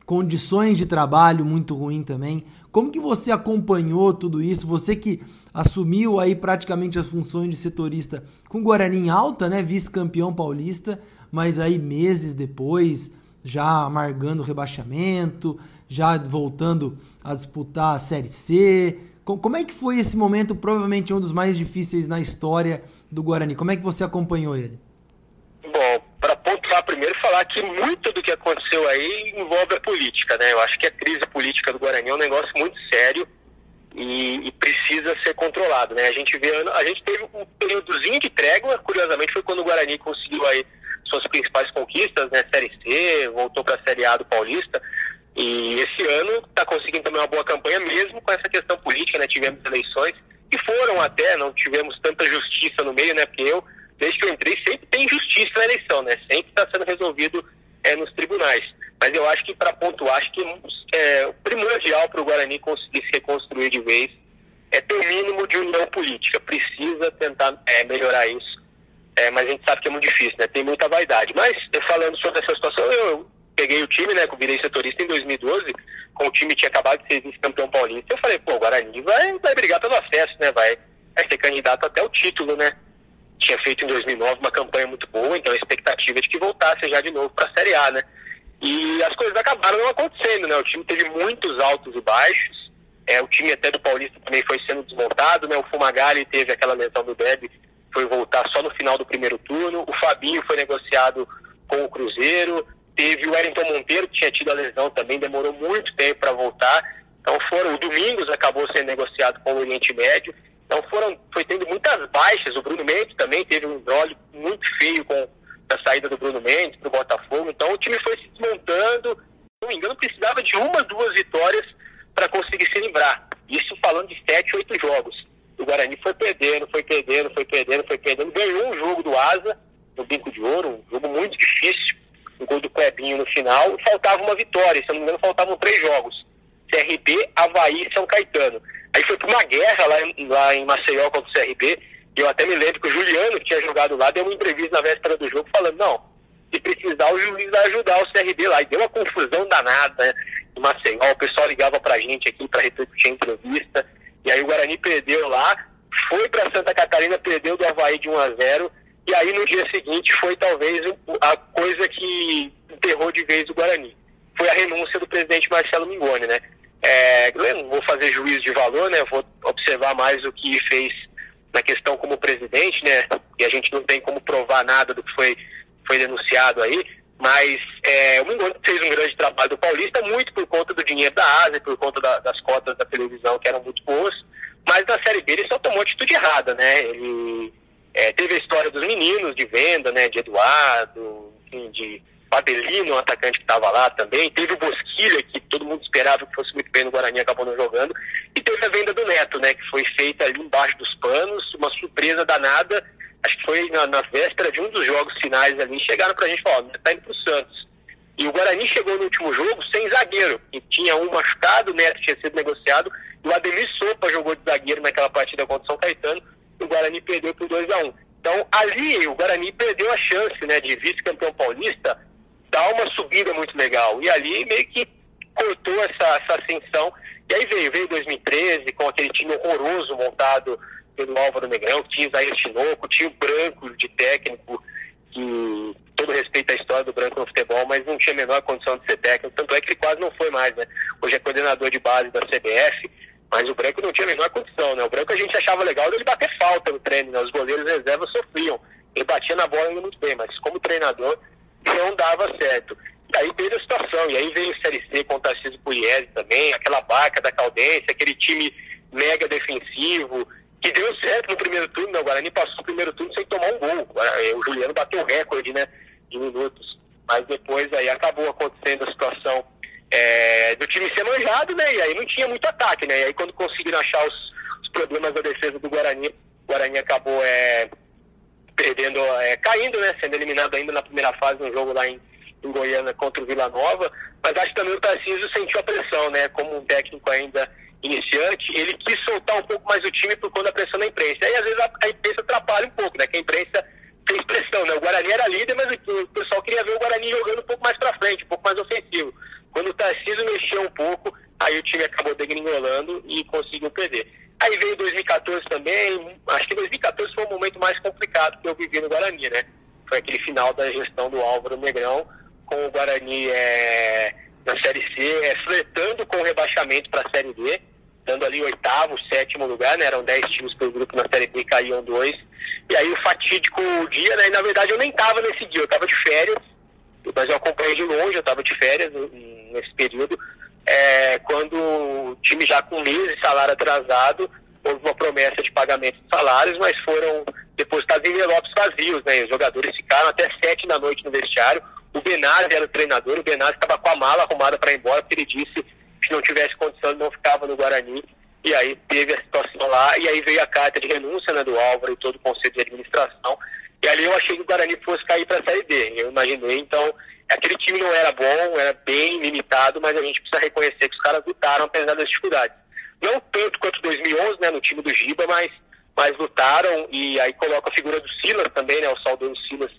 condições de trabalho muito ruim também. Como que você acompanhou tudo isso? Você que assumiu aí praticamente as funções de setorista com o Guarani em alta, né, vice-campeão paulista, mas aí meses depois já amargando o rebaixamento, já voltando a disputar a Série C. Como é que foi esse momento, provavelmente um dos mais difíceis na história do Guarani? Como é que você acompanhou ele? Bom, para pontuar primeiro, falar que muito do que aconteceu aí envolve a política, né? Eu acho que a crise política do Guarani é um negócio muito sério e, e precisa ser controlado, né? A gente vê, a gente teve um períodozinho de trégua, curiosamente foi quando o Guarani conseguiu aí suas principais conquistas, né? Série C, voltou para a Série A do Paulista. E esse ano está conseguindo também uma boa campanha, mesmo com essa questão política, né? Tivemos eleições que foram até, não tivemos tanta justiça no meio, né? Porque eu, desde que eu entrei, sempre tem justiça na eleição, né? Sempre está sendo resolvido é, nos tribunais. Mas eu acho que, para pontuar, acho que é, o primordial para o Guarani conseguir se reconstruir de vez é ter o mínimo de união política. Precisa tentar é, melhorar isso. É, mas a gente sabe que é muito difícil, né? Tem muita vaidade. Mas, falando sobre essa situação, eu, peguei o time, né? Que eu virei setorista em 2012, com o time tinha acabado de ser vice-campeão paulista. Eu falei, pô, o Guarani vai, vai brigar pelo acesso, né? Vai, vai ser candidato até o título, né? Tinha feito em 2009 uma campanha muito boa, então a expectativa é de que voltasse já de novo para a Série A, né? E as coisas acabaram não acontecendo, né? O time teve muitos altos e baixos. É, o time até do Paulista também foi sendo desmontado, né? O Fumagalli teve aquela lesão do Deb, foi voltar só no final do primeiro turno. O Fabinho foi negociado com o Cruzeiro. Teve o Wellington Monteiro, que tinha tido a lesão também, demorou muito tempo para voltar. Então foram, o Domingos acabou sendo negociado com o Oriente Médio. Então foram, foi tendo muitas baixas. O Bruno Mendes também teve um óleo muito feio com a saída do Bruno Mendes para o Botafogo. Então o time foi se desmontando. Se não me engano, precisava de uma, duas vitórias para conseguir se livrar. Isso falando de sete, oito jogos. O Guarani foi perdendo, foi perdendo, foi perdendo, foi perdendo. Ganhou um jogo do Asa, no Bico de Ouro, um jogo muito difícil o gol do Clebinho no final, faltava uma vitória, se não me engano, faltavam três jogos. CRB, Havaí e São Caetano. Aí foi para uma guerra lá em, lá em Maceió contra o CRB, e eu até me lembro que o Juliano, que tinha jogado lá, deu uma entrevista na véspera do jogo falando, não, se precisar o juiz vai ajudar o CRB lá. E deu uma confusão danada né, em Maceió, o pessoal ligava pra gente aqui para repercutir a entrevista, e aí o Guarani perdeu lá, foi para Santa Catarina, perdeu do Havaí de 1 a 0 e aí no dia seguinte foi talvez a coisa que enterrou de vez o Guarani. Foi a renúncia do presidente Marcelo Mingoni, né? É, não vou fazer juízo de valor, né? Vou observar mais o que fez na questão como presidente, né? E a gente não tem como provar nada do que foi, foi denunciado aí. Mas é, o Mingoni fez um grande trabalho do Paulista, muito por conta do dinheiro da Ásia, por conta da, das cotas da televisão que eram muito boas. Mas na Série B ele só tomou atitude errada, né? Ele é, teve a história dos meninos de venda, né? De Eduardo, enfim, de Padelino, um atacante que estava lá também. Teve o Bosquilha, que todo mundo esperava que fosse muito bem no Guarani, acabou não jogando. E teve a venda do Neto, né? Que foi feita ali embaixo dos panos, uma surpresa danada. Acho que foi na, na véspera de um dos jogos finais ali. Chegaram pra gente e falaram: tá indo pro Santos. E o Guarani chegou no último jogo sem zagueiro. E tinha um machucado, o Neto tinha sido negociado. E o Ademir Sopa jogou de zagueiro naquela partida contra o São Caetano o Guarani perdeu por 2 a 1 um. Então, ali, o Guarani perdeu a chance né, de vice-campeão paulista dar uma subida muito legal. E ali meio que cortou essa, essa ascensão. E aí veio, veio 2013, com aquele time horroroso montado pelo Álvaro Negrão, tinha Isaías Tinoco, tinha o Branco de técnico, que todo respeito à história do Branco no futebol, mas não tinha a menor condição de ser técnico, tanto é que ele quase não foi mais, né? Hoje é coordenador de base da CBF, mas o Branco não tinha a menor condição, né? O Branco a gente achava legal ele bater falta no treino, né? Os goleiros reservas sofriam. Ele batia na bola ainda muito bem, mas como treinador não dava certo. E aí veio a situação, e aí veio o Série com o Tarcísio Pugliese também, aquela barca da Caldense, aquele time mega defensivo, que deu certo no primeiro turno, né? o Guarani passou o primeiro turno sem tomar um gol. O Juliano bateu o recorde, né, de minutos. Mas depois aí acabou acontecendo a situação é, do time ser manjado, né? E aí não tinha muito ataque, né? E aí quando conseguiram achar os, os problemas da defesa do Guarani, o Guarani acabou é, perdendo, é, caindo, né? Sendo eliminado ainda na primeira fase no jogo lá em, em Goiânia contra o Vila Nova. Mas acho que também o Tarcísio sentiu a pressão, né? Como um técnico ainda iniciante, ele quis soltar um pouco mais o time por conta da pressão da imprensa. Aí, às vezes, a, a imprensa atrapalha um pouco, né? Que a imprensa fez pressão, né? O Guarani era líder, mas o, o pessoal queria ver o Guarani jogando um pouco mais para frente, um pouco mais ofensivo. Quando o Tarcísio mexeu um pouco, aí o time acabou degringolando e conseguiu perder. Aí veio 2014 também, acho que 2014 foi o momento mais complicado que eu vivi no Guarani, né? Foi aquele final da gestão do Álvaro Negrão, com o Guarani é, na Série C, é, com o rebaixamento para a Série D dando ali oitavo, sétimo lugar, né? Eram dez times pelo grupo na Série B, caíam dois. E aí o fatídico dia, né? E na verdade eu nem tava nesse dia, eu tava de férias, mas eu acompanhei de longe, eu tava de férias nesse período. É, quando o time já com meses de salário atrasado, houve uma promessa de pagamento de salários, mas foram depositados em envelopes vazios, né? Os jogadores ficaram até sete da noite no vestiário. O Benazzi era o treinador, o Benazzi estava com a mala arrumada para ir embora, porque ele disse se não tivesse condição, não ficava no Guarani. E aí teve a situação lá, e aí veio a carta de renúncia né, do Álvaro e todo o conselho de administração. E ali eu achei que o Guarani fosse cair para a Série D. Eu imaginei, então, aquele time não era bom, era bem limitado, mas a gente precisa reconhecer que os caras lutaram apesar das dificuldades. Não tanto quanto 2011, né, no time do Giba, mas, mas lutaram. E aí coloca a figura do Silas também, né, o saudoso Silas,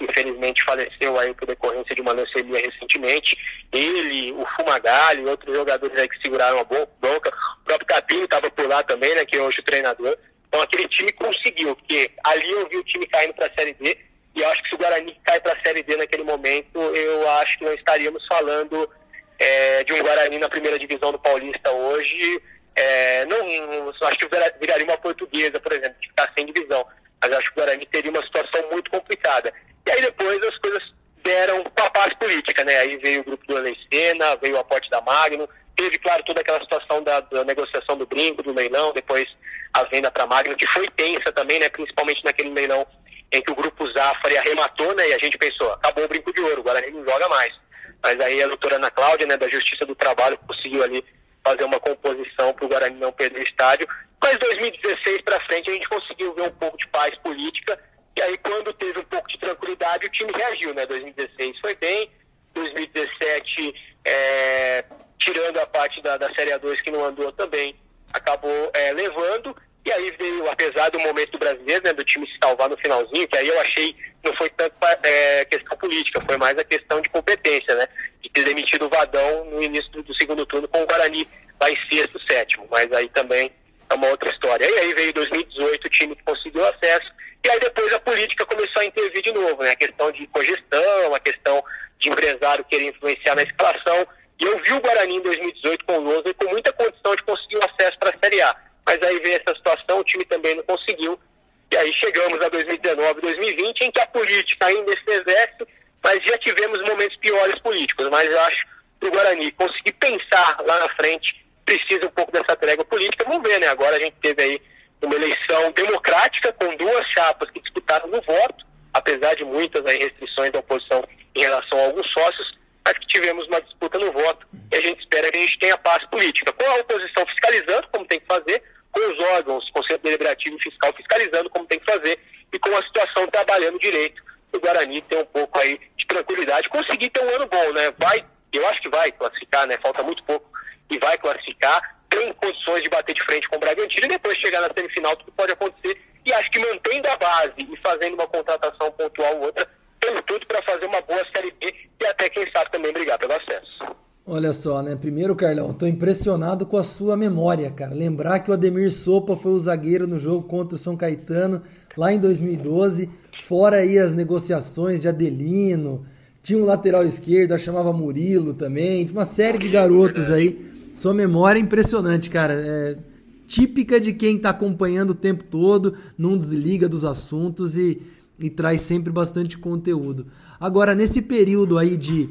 infelizmente faleceu aí por decorrência de uma leucemia recentemente. Ele, o Fumagalli, outros jogadores aí que seguraram a bronca. O próprio Capini estava por lá também, né, que é hoje o treinador. Então aquele time conseguiu, porque ali eu vi o time caindo para a Série D, e acho que se o Guarani cai para a Série D naquele momento, eu acho que não estaríamos falando é, de um Guarani na primeira divisão do Paulista hoje. É, não, acho que viraria uma portuguesa, por exemplo, de ficar sem divisão. Mas acho que o Guarani teria uma situação muito complicada. E aí depois as coisas deram uma paz política, né? Aí veio o grupo do Elecena, veio o aporte da Magno, teve, claro, toda aquela situação da, da negociação do brinco, do leilão, depois a venda para a Magno, que foi tensa também, né? Principalmente naquele leilão em que o grupo Zafari arrematou, né? E a gente pensou, acabou o brinco de ouro, agora ele não joga mais. Mas aí a doutora Ana Cláudia, né, da Justiça do Trabalho, conseguiu ali fazer uma composição para o Guarani não perder o estádio. Mas 2016 para frente a gente conseguiu ver um pouco de paz política e aí, quando teve um pouco de tranquilidade, o time reagiu, né? 2016 foi bem, 2017, é, tirando a parte da, da Série A2 que não andou também, acabou é, levando. E aí veio, apesar do momento do brasileiro, né, do time se salvar no finalzinho, que aí eu achei não foi tanto é, questão política, foi mais a questão de competência, né? De ter demitido o Vadão no início do, do segundo turno com o Guarani lá em sexto, sétimo. Mas aí também é uma outra história. E aí veio 2018, o time que conseguiu acesso, e aí depois a política começou a intervir de novo, né? A questão de cogestão, a questão de empresário querer influenciar na escalação. E eu vi o Guarani em 2018 com o Lousa com muita condição de conseguir o acesso para a Série A. Mas aí veio essa situação, o time também não conseguiu. E aí chegamos a 2019, 2020, em que a política ainda exerce, mas já tivemos momentos piores políticos. Mas eu acho que o Guarani conseguir pensar lá na frente precisa um pouco dessa trégua política. Vamos ver, né? Agora a gente teve aí uma eleição democrática com duas chapas que disputaram no voto, apesar de muitas aí, restrições da oposição em relação a alguns sócios, mas que tivemos uma disputa no voto e a gente espera que a gente tenha paz política, com a oposição fiscalizando como tem que fazer, com os órgãos, Conselho Deliberativo e Fiscal fiscalizando como tem que fazer e com a situação trabalhando direito, o Guarani tem um pouco aí de tranquilidade, conseguir ter um ano bom, né? Vai, eu acho que vai classificar, né? Falta muito pouco e vai classificar tem condições de bater de frente com o Bragantino e depois chegar na semifinal, tudo pode acontecer. E acho que mantendo a base e fazendo uma contratação pontual ou outra, tem tudo para fazer uma boa Série B e até, quem sabe, também brigar pelo acesso. Olha só, né? Primeiro, Carlão, tô impressionado com a sua memória, cara. Lembrar que o Ademir Sopa foi o zagueiro no jogo contra o São Caetano lá em 2012, fora aí as negociações de Adelino, tinha um lateral esquerdo, chamava Murilo também, uma série de garotos aí sua memória é impressionante, cara. É típica de quem está acompanhando o tempo todo, não desliga dos assuntos e, e traz sempre bastante conteúdo. Agora, nesse período aí de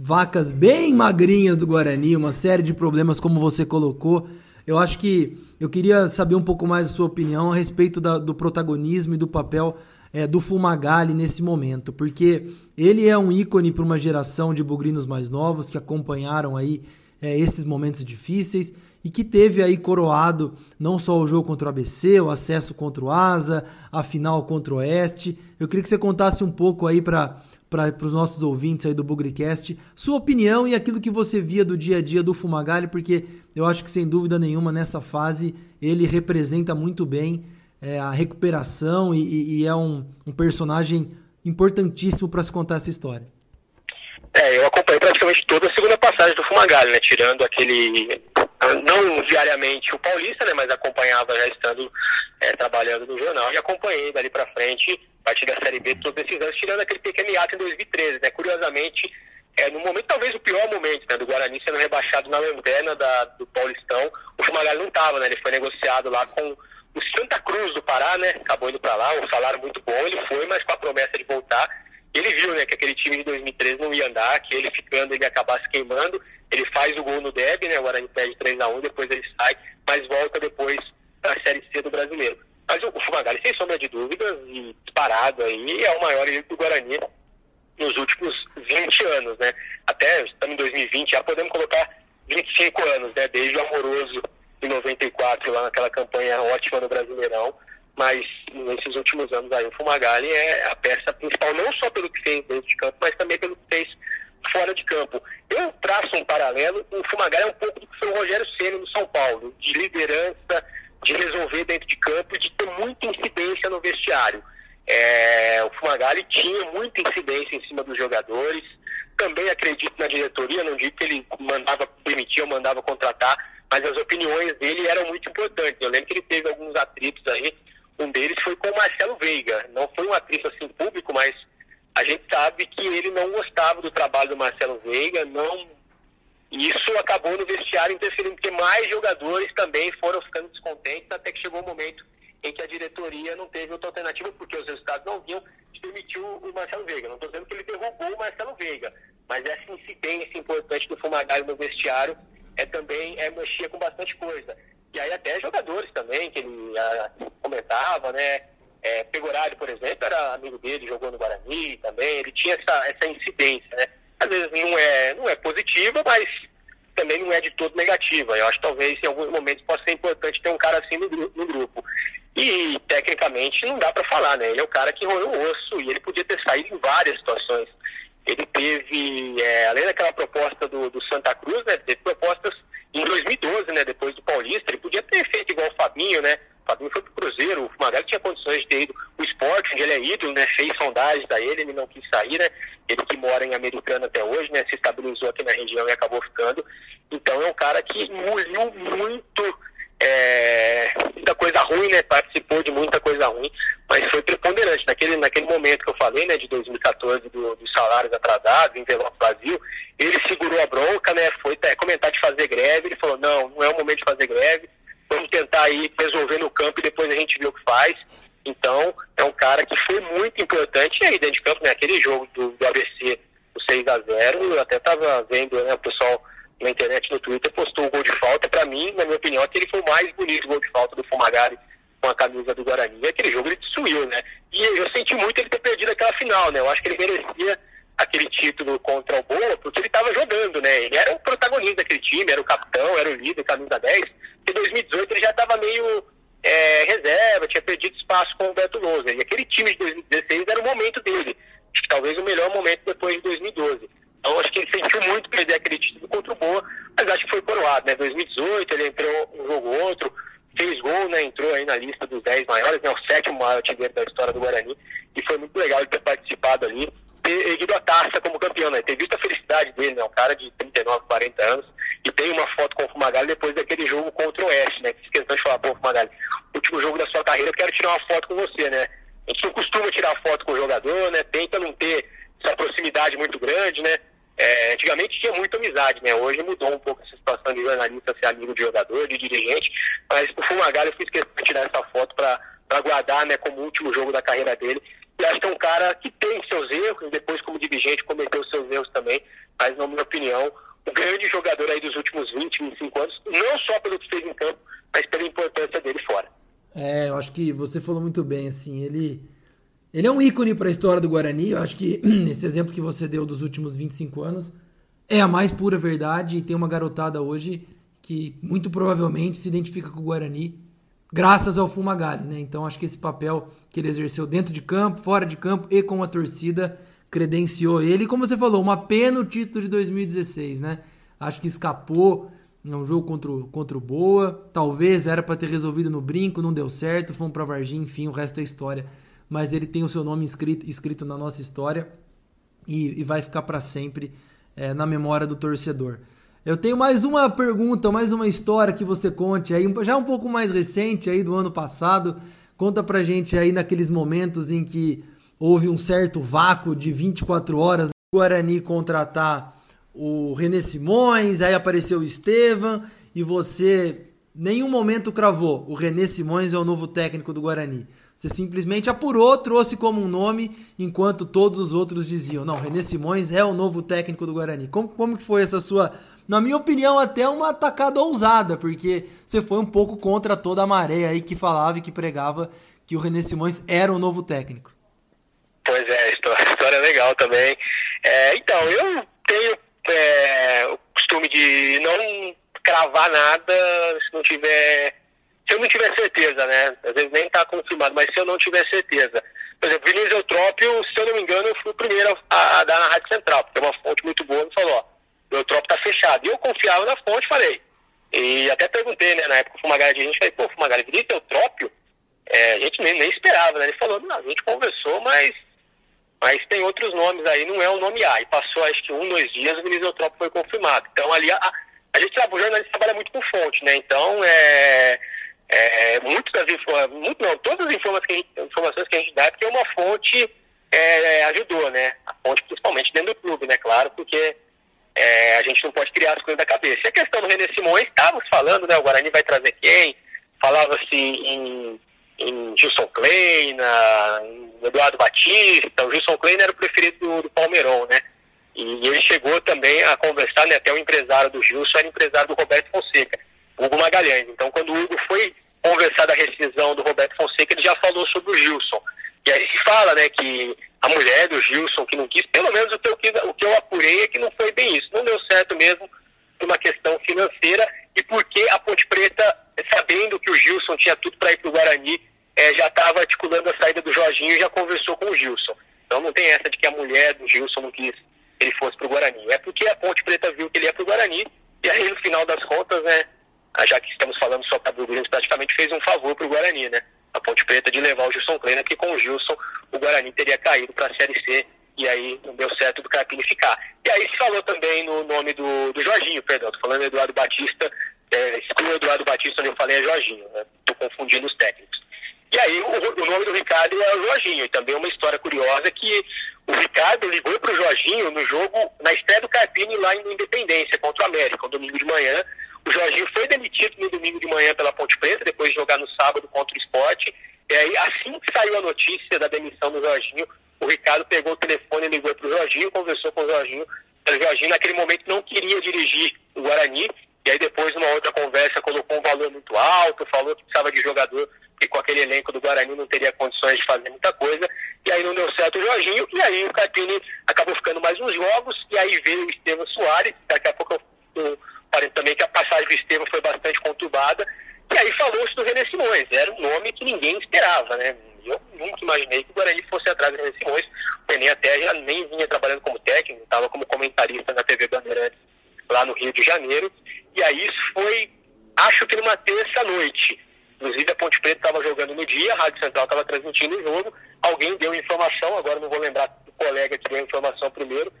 vacas bem magrinhas do Guarani, uma série de problemas, como você colocou, Eu acho que eu queria saber um pouco mais a sua opinião a respeito da, do protagonismo e do papel é, do Fumagalli nesse momento, porque ele é um ícone para uma geração de bugrinos mais novos que acompanharam aí é, esses momentos difíceis e que teve aí coroado não só o jogo contra o ABC, o acesso contra o Asa, a final contra o Oeste. Eu queria que você contasse um pouco aí para para os nossos ouvintes aí do Bugricast, sua opinião e aquilo que você via do dia a dia do Fumagalli, porque eu acho que sem dúvida nenhuma nessa fase ele representa muito bem é, a recuperação e, e é um, um personagem importantíssimo para se contar essa história. É, eu acompanhei praticamente toda a segunda passagem do Fumagalli, né? Tirando aquele não diariamente o Paulista, né, mas acompanhava já estando é, trabalhando no jornal e acompanhei dali para frente, partir da Série B, todos esses anos, tirando aquele pequeno hiato em 2013, né, curiosamente, é, no momento, talvez o pior momento, né, do Guarani sendo rebaixado na lanterna da, do Paulistão, o Fumagalli não estava, né, ele foi negociado lá com o Santa Cruz do Pará, né, acabou indo para lá, um salário muito bom, ele foi, mas com a promessa de voltar, ele viu, né, que aquele time de 2013 não ia andar, que ele ficando ele ia acabar se queimando, ele faz o gol no Deb, né? O Guarani perde 3x1, depois ele sai, mas volta depois para a Série C do Brasileiro. Mas o, Fumagalli, sem sombra de dúvidas, e disparado aí, é o maior ídolo do Guarani nos últimos 20 anos, né? Até estamos em 2020, já podemos colocar 25 anos, né? Desde o Amoroso em 94, lá naquela campanha ótima no Brasileirão. Mas nesses últimos anos aí, o Fumagalli é a peça principal, não só pelo que fez dentro de campo, mas também pelo que fez fora de campo. Eu traço um paralelo, o Fumagalli é um pouco do que foi o Rogério Ceni no São Paulo, de liderança, de resolver dentro de campo e de ter muita incidência no vestiário. É, o Fumagalli tinha muita incidência em cima dos jogadores, também acredito na diretoria, não digo que ele mandava demitir ou mandava contratar, mas as opiniões dele eram muito importantes. Eu lembro que ele teve alguns atritos aí, um deles foi com o Marcelo Veiga, não foi um atrito assim público, mas a gente sabe que ele não gostava do trabalho do Marcelo Veiga, não isso acabou no vestiário interferindo, porque mais jogadores também foram ficando descontentes, até que chegou um momento em que a diretoria não teve outra alternativa, porque os resultados não vinham, e permitiu o Marcelo Veiga. Não estou dizendo que ele derrubou o Marcelo Veiga, mas essa incidência importante do Fumagalli no vestiário é também é, mexia com bastante coisa. E aí até jogadores também, que ele a, ah, comentava, né? É, Pegorari, por exemplo, era amigo dele, jogou no Guarani também, ele tinha essa, essa incidência, né? Às vezes não é, não é positiva, mas também não é de todo negativa. Eu acho que talvez em alguns momentos possa ser importante ter um cara assim no, no grupo. E tecnicamente não dá para falar, né? Ele é o cara que roeu o osso e ele podia ter saído em várias situações. Ele teve, é, além daquela proposta do, do Santa Cruz, né? Teve propostas em 2012, né? Depois do Paulista, ele podia ter feito igual o Fabinho, né? O Fabinho foi pro Cruzeiro, o Fumagalli tinha condições de ter ido. O esporte, onde ele é ídolo, né? Fez sondagens a ele, ele não quis sair, né? Ele que mora em Americana até hoje, né? Se estabilizou aqui na região e acabou ficando. Então é um cara que engoliu muito, é, muita coisa ruim, né? Participou de muita coisa ruim, mas foi preponderante. Naquele, naquele momento que eu falei, né? De 2014, do, dos salários atrasados, envelope vazio, ele segurou a bronca, né? Foi comentar de fazer greve, ele falou, não, não é o momento de fazer greve vamos tentar aí resolver no campo e depois a gente vê o que faz. Então, é um cara que foi muito importante aí dentro de campo, né? Aquele jogo do, do ABC, o 6 a 0 eu até estava vendo, né, o pessoal na internet, no Twitter, postou o gol de falta. Para mim, na minha opinião, aquele foi o mais bonito gol de falta do Fumagari com a camisa do Guarani. E aquele jogo ele destruiu, né? E eu senti muito ele ter perdido aquela final, né? Eu acho que ele merecia aquele título contra o Boa, porque ele estava jogando, né? Ele era o protagonista daquele time, era o capitão, era o líder, camisa 10 em 2018 ele já estava meio é, reserva, tinha perdido espaço com o Beto Loser. E aquele time de 2016 era o momento dele. Acho que talvez o melhor momento depois de 2012. Então acho que ele sentiu muito perder aquele título contra o Boa, mas acho que foi coroado, né? 2018 ele entrou um jogo ou outro, fez gol, né? Entrou aí na lista dos 10 maiores, né? O sétimo maior artilheiro da história do Guarani. E foi muito legal ele ter participado ali, ter erguido a taça como campeão, né? Ter visto a felicidade dele, né? Um cara de 39, 40 anos e tem uma foto com o Fumagalli depois daquele jogo contra o Oeste, né? Fiz questão de falar, pô, Fumagalli, último jogo da sua carreira, eu quero tirar uma foto com você, né? A gente não costuma tirar foto com o jogador, né? Tenta não ter essa proximidade muito grande, né? É, antigamente tinha muita amizade, né? Hoje mudou um pouco essa situação de jornalista ser amigo de jogador, de dirigente, mas o Fumagalli eu fiz questão de tirar essa foto para guardar, né, como último jogo da carreira dele. E acho que é um cara que tem seus erros, depois como dirigente cometeu seus erros também, mas na minha opinião, um grande jogador aí dos últimos 20, 25 anos, não só pelo que fez em campo, mas pela importância dele fora. É, eu acho que você falou muito bem, assim, ele ele é um ícone para a história do Guarani, eu acho que [clears throat] esse exemplo que você deu dos últimos 25 anos é a mais pura verdade e tem uma garotada hoje que muito provavelmente se identifica com o Guarani graças ao Fumagalli, né? Então acho que esse papel que ele exerceu dentro de campo, fora de campo e com a torcida credenciou ele. Como você falou, uma pena o título de 2016, né? Acho que escapou num jogo contra o, contra o Boa. Talvez era para ter resolvido no brinco, não deu certo. Fomos para Varginha, enfim, o resto é história. Mas ele tem o seu nome escrito, escrito na nossa história e, e vai ficar para sempre é, na memória do torcedor. Eu tenho mais uma pergunta, mais uma história que você conte aí, já um pouco mais recente aí do ano passado. Conta pra gente aí naqueles momentos em que houve um certo vácuo de 24 horas o Guarani contratar o René Simões, aí apareceu o Estevam e você nenhum momento cravou o René Simões é o novo técnico do Guarani. Você simplesmente apurou, trouxe como um nome, enquanto todos os outros diziam: não, René Simões é o novo técnico do Guarani. Como, como que foi essa sua na minha opinião, até uma atacada ousada, porque você foi um pouco contra toda a maré aí que falava e que pregava que o René Simões era o novo técnico. Pois é, [laughs] história, legal também. É, então, eu tenho é, o costume de não cravar nada se não tiver. Se eu não tiver certeza, né? Às vezes nem está confirmado, mas se eu não tiver certeza. Por exemplo, Vinícius Eutrópio, se eu não me engano, eu fui o primeiro a, a dar na Rádio Central, porque é uma fonte muito boa, me falou, ó, o Eutrópio tá fechado. E eu confiava na fonte, falei. E até perguntei, né, na época o Fumagalli, a gente falei, pô, Fumagalli, Vinícius Eutrópio? É, a gente nem, nem esperava, né? Ele falou, não, a gente conversou, mas, mas tem outros nomes aí, não é o nome A. E passou, acho que um, dois dias, o Vinícius Eutrópio foi confirmado. Então ali, a, a gente trabalha, o jornalista trabalha muito com fonte, né? Então, é, é, muito das muito, não, todas as informações que a gente, informações que a gente dá é porque uma fonte é, ajudou, né? A fonte principalmente dentro do clube, né? Claro, porque é, a gente não pode criar as coisas da cabeça. E a questão do René Simões, estávamos falando, né? O Guarani vai trazer quem? Falava-se em, em Gilson Kleina, em Eduardo Batista. O Gilson Kleina era o preferido do, do Palmeirão, né? E ele chegou também a conversar, né? Até o empresário do Gilson era empresário do Roberto Fonseca, Hugo Magalhães. Então, quando o Hugo foi conversar da rescisão do Roberto Fonseca, ele já falou sobre o Gilson. E aí se fala, né, que a mulher do Gilson que não quis, pelo menos o que, eu, o que eu apurei é que não foi bem isso. Não deu certo mesmo por uma questão financeira e porque a Ponte Preta, sabendo que o Gilson tinha tudo para ir para o Guarani, é, já estava articulando a saída do Jorginho e já conversou com o Gilson. Então não tem essa de que a mulher do Gilson não quis que ele fosse para o Guarani. É porque a Ponte Preta viu que ele ia para o Guarani e aí no final das contas, né, já que estamos falando só para o Grande, praticamente fez um favor para o Guarani, né? A Ponte Preta de levar o Gilson Kleina, que com o Gilson o Guarani teria caído para a Série C e aí não deu certo do Carpini ficar. E aí se falou também no nome do, do Jorginho, perdão, tô falando Eduardo Batista, é, exclui Eduardo Batista onde eu falei é Jorginho, né? Tô confundindo os técnicos. E aí o, o nome do Ricardo é o Jorginho, e também uma história curiosa que o Ricardo ligou para o Jorginho no jogo, na estreia do Carpini lá em Independência, contra o América, um domingo de manhã, o Jorginho foi demitido no domingo de manhã pela Ponte Preta, depois de jogar no sábado contra o esporte. E aí, assim que saiu a notícia da demissão do Jorginho, o Ricardo pegou o telefone, ligou para o Jorginho, conversou com o Jorginho. O Jorginho, naquele momento, não queria dirigir o Guarani. E aí, depois, numa outra conversa, colocou um valor muito alto, falou que precisava de jogador, que com aquele elenco do Guarani não teria condições de fazer muita coisa. E aí não deu certo o Jorginho. E aí o Carpini acabou ficando mais uns jogos. E aí veio o Estevam Soares. Daqui a pouco eu Parece também que a passagem do Estevam foi bastante conturbada. E aí falou-se do René Simões. Era um nome que ninguém esperava, né? Eu nunca imaginei que o Guarani fosse atrás do René Simões. O René até já nem vinha trabalhando como técnico, estava como comentarista na TV Bandeirantes lá no Rio de Janeiro. E aí isso foi, acho que numa terça-noite. Inclusive a Ponte Preta estava jogando no dia, a Rádio Central estava transmitindo o jogo. Alguém deu informação, agora não vou lembrar do colega que deu a informação primeiro.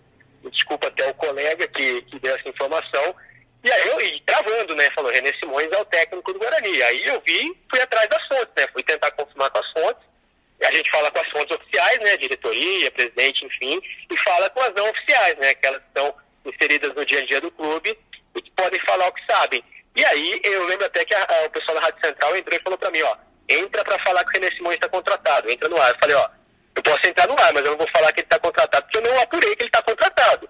Desculpa até o colega que, que deu essa informação e aí eu ia travando, né? Falou, René Simões é o técnico do Guarani. Aí eu vi, fui atrás das fontes, né? Fui tentar confirmar com as fontes. E a gente fala com as fontes oficiais, né? Diretoria, presidente, enfim, e fala com as não oficiais, né? Aquelas que estão inseridas no dia a dia do clube e que podem falar o que sabem. E aí eu lembro até que a, a, o pessoal da Rádio Central entrou e falou para mim, ó, entra para falar que o René Simões está contratado, entra no ar. Eu falei, ó, eu posso entrar no ar, mas eu não vou falar que ele está contratado, porque eu não apurei que ele está contratado.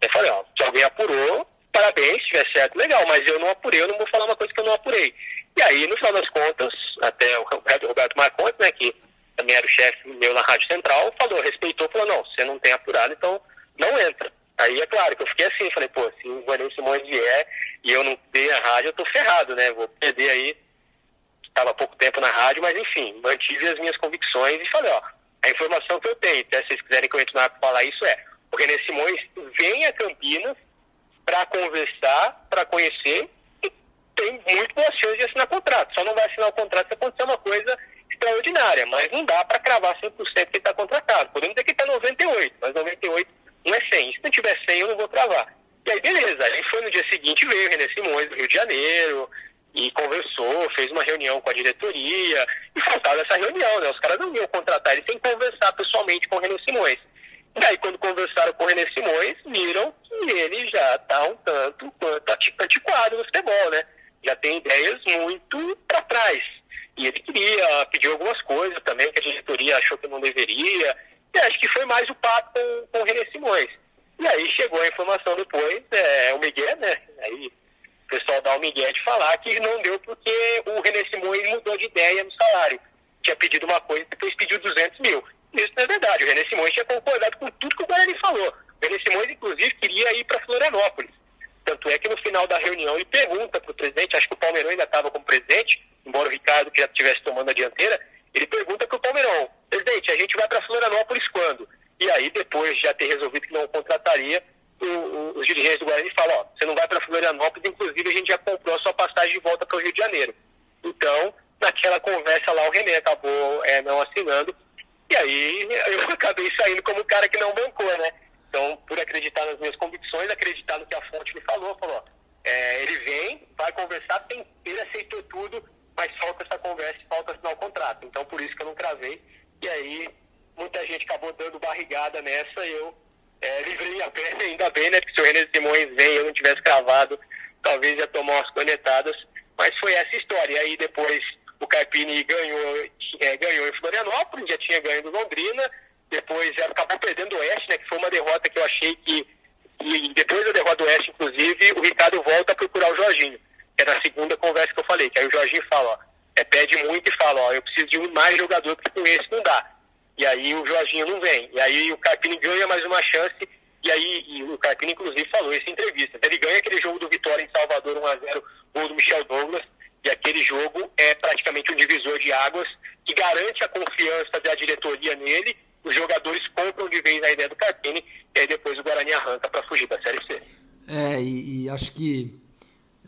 Eu falei, ó, se alguém apurou, parabéns, se tiver certo, legal, mas eu não apurei, eu não vou falar uma coisa que eu não apurei. E aí, no final das contas, até o Roberto Marconte, né, que também era o chefe meu na Rádio Central, falou, respeitou, falou, não, você não tem apurado, então não entra. Aí é claro que eu fiquei assim, falei, pô, se o Vanessa Simões vier e eu não dei a rádio, eu tô ferrado, né? Vou perder aí. Estava pouco tempo na rádio, mas enfim, mantive as minhas convicções e falei, ó, a informação que eu tenho, até se vocês quiserem que eu entre na falar isso é, o René Simões vem a Campinas para conversar, para conhecer e tem muito boas chances de assinar contrato. Só não vai assinar o contrato se acontecer uma coisa extraordinária, mas não dá para cravar 100% que ele está contratado. Podemos dizer que está 98, mas 98 não é 100. Se não tiver 100, eu não vou cravar. E aí, beleza. Aí foi no dia seguinte, veio o René Simões do Rio de Janeiro e conversou, fez uma reunião com a diretoria e faltava essa reunião, né? Os caras não iam contratar ele sem conversar pessoalmente com o René Simões. E aí, quando conversaram com o René Simões, viram que ele já está um tanto quanto antiquado no futebol, né? Já tem ideias muito para trás. E ele queria pedir algumas coisas também que a diretoria achou que não deveria. E acho que foi mais o papo com, com o René Simões. E aí chegou a informação depois, é, o Miguel, né? Aí o pessoal dá o Miguel de falar que não deu porque o René Simões mudou de ideia no salário. Tinha pedido uma coisa e depois pediu 200 mil. Isso não é verdade. O René Simões tinha concordado com tudo que o Guarani falou. O René Simões, inclusive, queria ir para Florianópolis. Tanto é que no final da reunião ele pergunta para o presidente, acho que o Palmeirão ainda estava como presidente, embora o Ricardo já estivesse tomando a dianteira, ele pergunta para o Palmeirão, presidente, a gente vai para Florianópolis quando? E aí, depois de já ter resolvido que não contrataria, o, o, os dirigentes do Guarani falam, ó, você não vai para Florianópolis, inclusive a gente já comprou a sua passagem de volta para o Rio de Janeiro. Então, naquela conversa lá, o René acabou é, não assinando, e aí eu [laughs] acabei saindo como o cara que não bancou, né? Então, por acreditar nas minhas convicções, acreditar no que a fonte me falou, falou, é, ele vem, vai conversar, tem, ele aceitou tudo, mas falta essa conversa e falta assinar o contrato. Então, por isso que eu não cravei. E aí, muita gente acabou dando barrigada nessa eu é, livrei a pena, [laughs] ainda bem, né? Porque se o René Simões vem e eu não tivesse cravado, talvez ia tomar umas conectadas. Mas foi essa história. E aí, depois, o Carpini ganhou, é, ganhou em Florianópolis, já tinha ganho do Londrina. Depois, acabou perdendo o Oeste, né? Que foi uma derrota que eu achei que e depois da derrota do Oeste, inclusive, o Ricardo volta a procurar o Jorginho é na segunda conversa que eu falei, que aí o Jorginho fala, ó, é, pede muito e fala, ó, eu preciso de mais jogador, porque com esse não dá. E aí o Jorginho não vem. E aí o Carpini ganha mais uma chance, e aí e o Carpini, inclusive, falou isso em entrevista. Ele ganha aquele jogo do Vitória em Salvador 1x0, gol do Michel Douglas, e aquele jogo é praticamente um divisor de águas que garante a confiança da diretoria nele, os jogadores compram de vez a ideia do Carpini, e aí depois o Guarani arranca para fugir da Série C. É, e, e acho que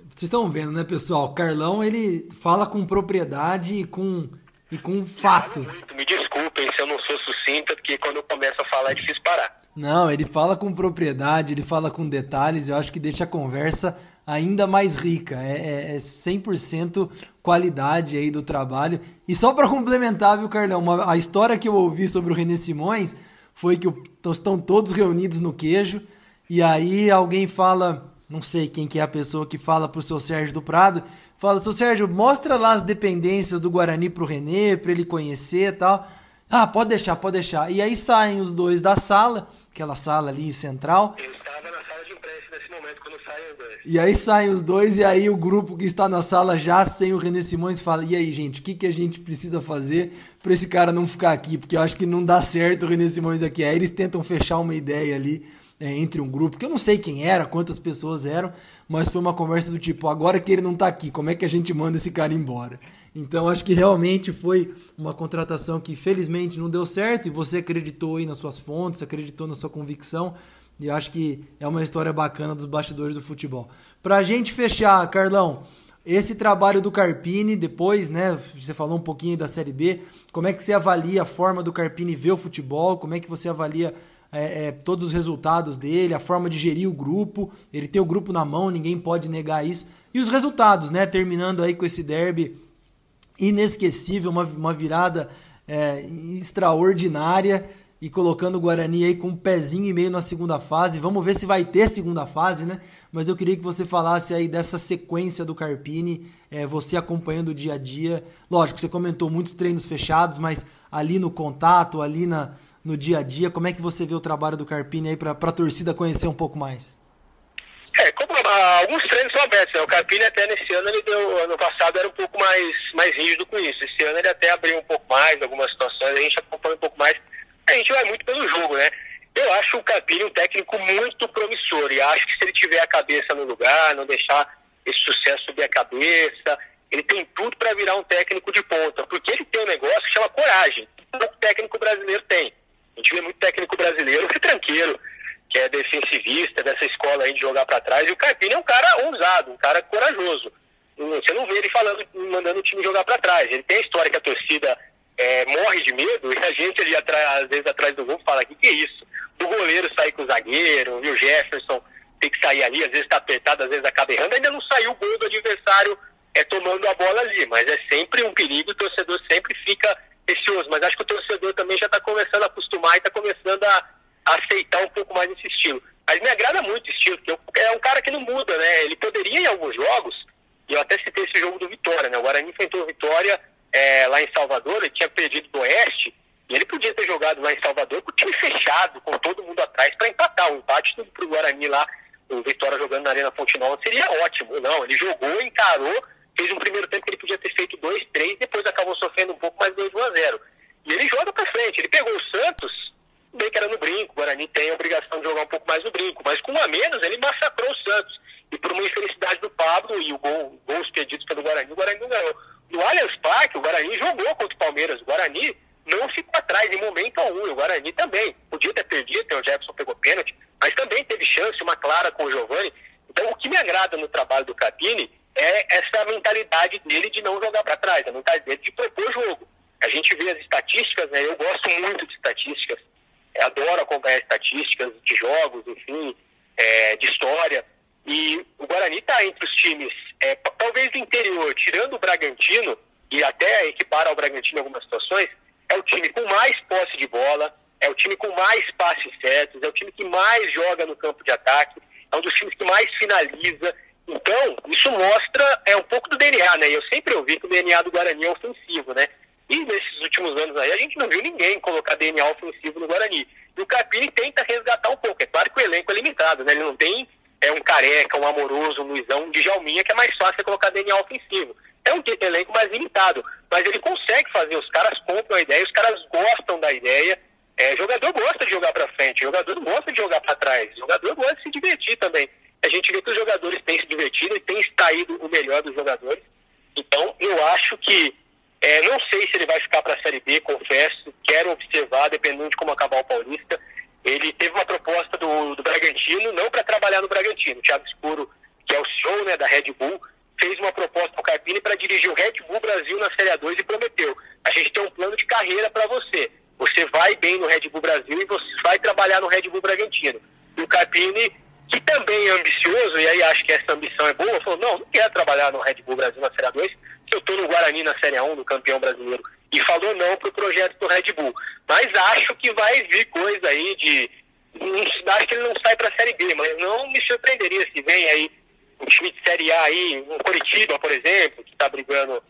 vocês estão vendo, né, pessoal? O Carlão, ele fala com propriedade e com, e com fatos. Me desculpem se eu não sou sucinta, porque quando eu começo a falar é difícil parar. Não, ele fala com propriedade, ele fala com detalhes, eu acho que deixa a conversa ainda mais rica. É, é, é 100% qualidade aí do trabalho. E só para complementar, viu, Carlão, uma, a história que eu ouvi sobre o René Simões foi que o, estão todos reunidos no queijo e aí alguém fala não sei quem que é a pessoa que fala pro seu Sérgio do Prado, fala, seu Sérgio, mostra lá as dependências do Guarani pro Renê, pra ele conhecer e tal. Ah, pode deixar, pode deixar. E aí saem os dois da sala, aquela sala ali central. Eu estava na sala de imprensa nesse momento, quando saem os dois. E aí saem os dois, e aí o grupo que está na sala já sem o René Simões fala: e aí, gente, o que, que a gente precisa fazer para esse cara não ficar aqui? Porque eu acho que não dá certo o René Simões aqui. Aí eles tentam fechar uma ideia ali é, entre um grupo, que eu não sei quem era, quantas pessoas eram, mas foi uma conversa do tipo, agora que ele não tá aqui, como é que a gente manda esse cara embora? Então acho que realmente foi uma contratação que felizmente não deu certo e você acreditou aí nas suas fontes, acreditou na sua convicção. E acho que é uma história bacana dos bastidores do futebol. Pra gente fechar, Carlão, esse trabalho do Carpini, depois, né? Você falou um pouquinho da Série B. Como é que você avalia a forma do Carpini ver o futebol? Como é que você avalia é, é, todos os resultados dele, a forma de gerir o grupo. Ele tem o grupo na mão, ninguém pode negar isso. E os resultados, né? Terminando aí com esse derby inesquecível, uma, uma virada é, extraordinária e colocando o Guarani aí com um pezinho e meio na segunda fase. Vamos ver se vai ter segunda fase, né? Mas eu queria que você falasse aí dessa sequência do Carpini, é, você acompanhando o dia a dia. Lógico, você comentou muitos treinos fechados, mas ali no contato, ali na, no dia a dia. Como é que você vê o trabalho do Carpini aí para a torcida conhecer um pouco mais? Alguns treinos são abertos, né? O Carpini até nesse ano ele deu, ano passado era um pouco mais, mais rígido com isso. Esse ano ele até abriu um pouco mais algumas situações, a gente acompanha um pouco mais. A gente vai muito pelo jogo, né? Eu acho o Carpini um técnico muito promissor e acho que se ele tiver a cabeça no lugar, não deixar esse sucesso subir a cabeça, ele tem tudo para virar um técnico de ponta, porque ele tem um negócio que chama coragem. Que o técnico brasileiro tem. A gente vê muito técnico brasileiro que é tranqueiro, que é defensivista, dessa escola aí de jogar para trás. E o Carpini é um cara ousado, um cara corajoso. Você não vê ele falando, mandando o time jogar para trás. Ele tem a história que a torcida é, morre de medo [laughs] e a gente ali atrás, às vezes atrás do gol fala: o que, que é isso? Do goleiro sair com o zagueiro, viu? Jefferson tem que sair ali, às vezes está apertado, às vezes acaba errando. Ainda não saiu o gol do adversário é, tomando a bola ali, mas é sempre um perigo. O torcedor sempre fica receoso. Mas acho que o torcedor também já está começando a acostumar e está começando a aceitar um pouco mais esse estilo. Mas me agrada muito esse estilo, porque é um cara que não muda, né? Ele poderia em alguns jogos, e eu até citei esse jogo do Vitória, né? O Guarani enfrentou o Vitória é, lá em Salvador, ele tinha perdido do Oeste, e ele podia ter jogado lá em Salvador com o time fechado, com todo mundo atrás, para empatar. O empate para o Guarani lá, o Vitória jogando na Arena Fonte Nova, seria ótimo. Não, ele jogou, encarou, fez um primeiro tempo que ele podia ter feito 2, 3, depois acabou sofrendo um pouco mais 2 1 a 0. E ele joga para frente. Ele pegou o Santos, bem que era no brinco, o Guarani tem a obrigação de jogar um pouco mais no brinco, mas com um a menos ele massacrou o Santos. E por uma infelicidade do Pablo e o gol, gols pedidos pelo Guarani, o Guarani não ganhou. No Allianz Parque, o Guarani jogou contra o Palmeiras. O Guarani não ficou atrás em momento algum. O Guarani também. Podia ter perdido, o Jefferson pegou pênalti, mas também teve chance, uma clara com o Giovani. Então, o que me agrada no trabalho do Capini é essa mentalidade dele de não jogar para trás, a mentalidade dele de propor jogo. A gente vê as estatísticas, né? Eu gosto muito de estatísticas adoro acompanhar estatísticas de jogos, enfim, é, de história. E o Guarani está entre os times, é, talvez do interior, tirando o Bragantino, e até equipara ao Bragantino em algumas situações, é o time com mais posse de bola, é o time com mais passes certos, é o time que mais joga no campo de ataque, é um dos times que mais finaliza. Então, isso mostra é um pouco do DNA, né? Eu sempre ouvi que o DNA do Guarani é ofensivo, né? E nesses últimos anos aí, a gente não viu ninguém colocar DNA ofensivo no Guarani. E o Carpini tenta resgatar um pouco. É claro que o elenco é limitado, né? Ele não tem é um careca, um amoroso, um Luizão, um Djalminha, que é mais fácil colocar DNA ofensivo. É um elenco mais limitado, mas ele consegue fazer, os caras compram a ideia, os caras gostam da ideia. É, jogador gosta de jogar para frente, jogador gosta de jogar para trás, jogador gosta de se divertir também. A gente vê que os jogadores têm se divertido e têm extraído o melhor dos jogadores. Então, eu acho que é, não sei se ele vai ficar para a Série B, confesso. Quero observar, dependendo de como acabar o Paulista. Ele teve uma proposta do, do Bragantino, não para trabalhar no Bragantino. O Thiago Escuro, que é o CEO né, da Red Bull, fez uma proposta ao Carpini para dirigir o Red Bull Brasil na Série A2 e prometeu: a gente tem um plano de carreira para você. Você vai bem no Red Bull Brasil e você vai trabalhar no Red Bull Bragantino. E o Carpini, que também é ambicioso, e aí acho que essa ambição é boa, falou: não, não quero trabalhar no Red Bull Brasil na Série A2 eu estou no Guarani na Série 1, no campeão brasileiro, e falou não para o projeto do Red Bull. Mas [laughs] acho que vai vir coisa aí de. Acho que ele não sai para a Série B, mas não me surpreenderia se vem aí um time de Série A aí, um Curitiba, por exemplo, que está brigando,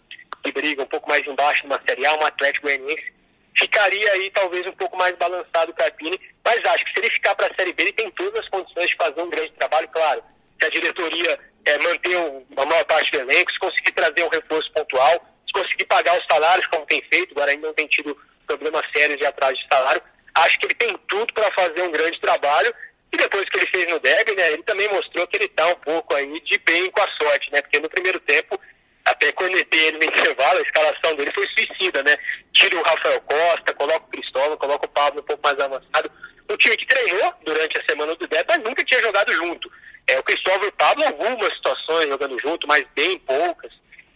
que briga um pouco mais embaixo numa Série A, um Atlético Goianiense. Ficaria aí talvez um pouco mais balançado o Carpini, mas acho que se ele ficar para a Série B, ele tem todas as condições de fazer um grande trabalho, claro. Se a diretoria é, manter a maior parte do elenco, se conseguir trazer um reforço pontual, se conseguir pagar os salários como tem feito, agora ainda não tem tido problemas sérios de atraso de salário, acho que ele tem tudo para fazer um grande trabalho. E depois que ele fez no derby, né, ele também mostrou que ele está um pouco aí de bem com a sorte, né? Porque no primeiro tempo, até quando ele no intervalo, a escalação dele foi suicida, né? Tira o Rafael Costa, coloca o Cristóvão, coloca o Pablo um pouco mais avançado. Um time que treinou durante a semana do derby, mas nunca tinha jogado junto. É, o Cristóvão e o Pablo, algumas situações jogando junto, mas bem poucas.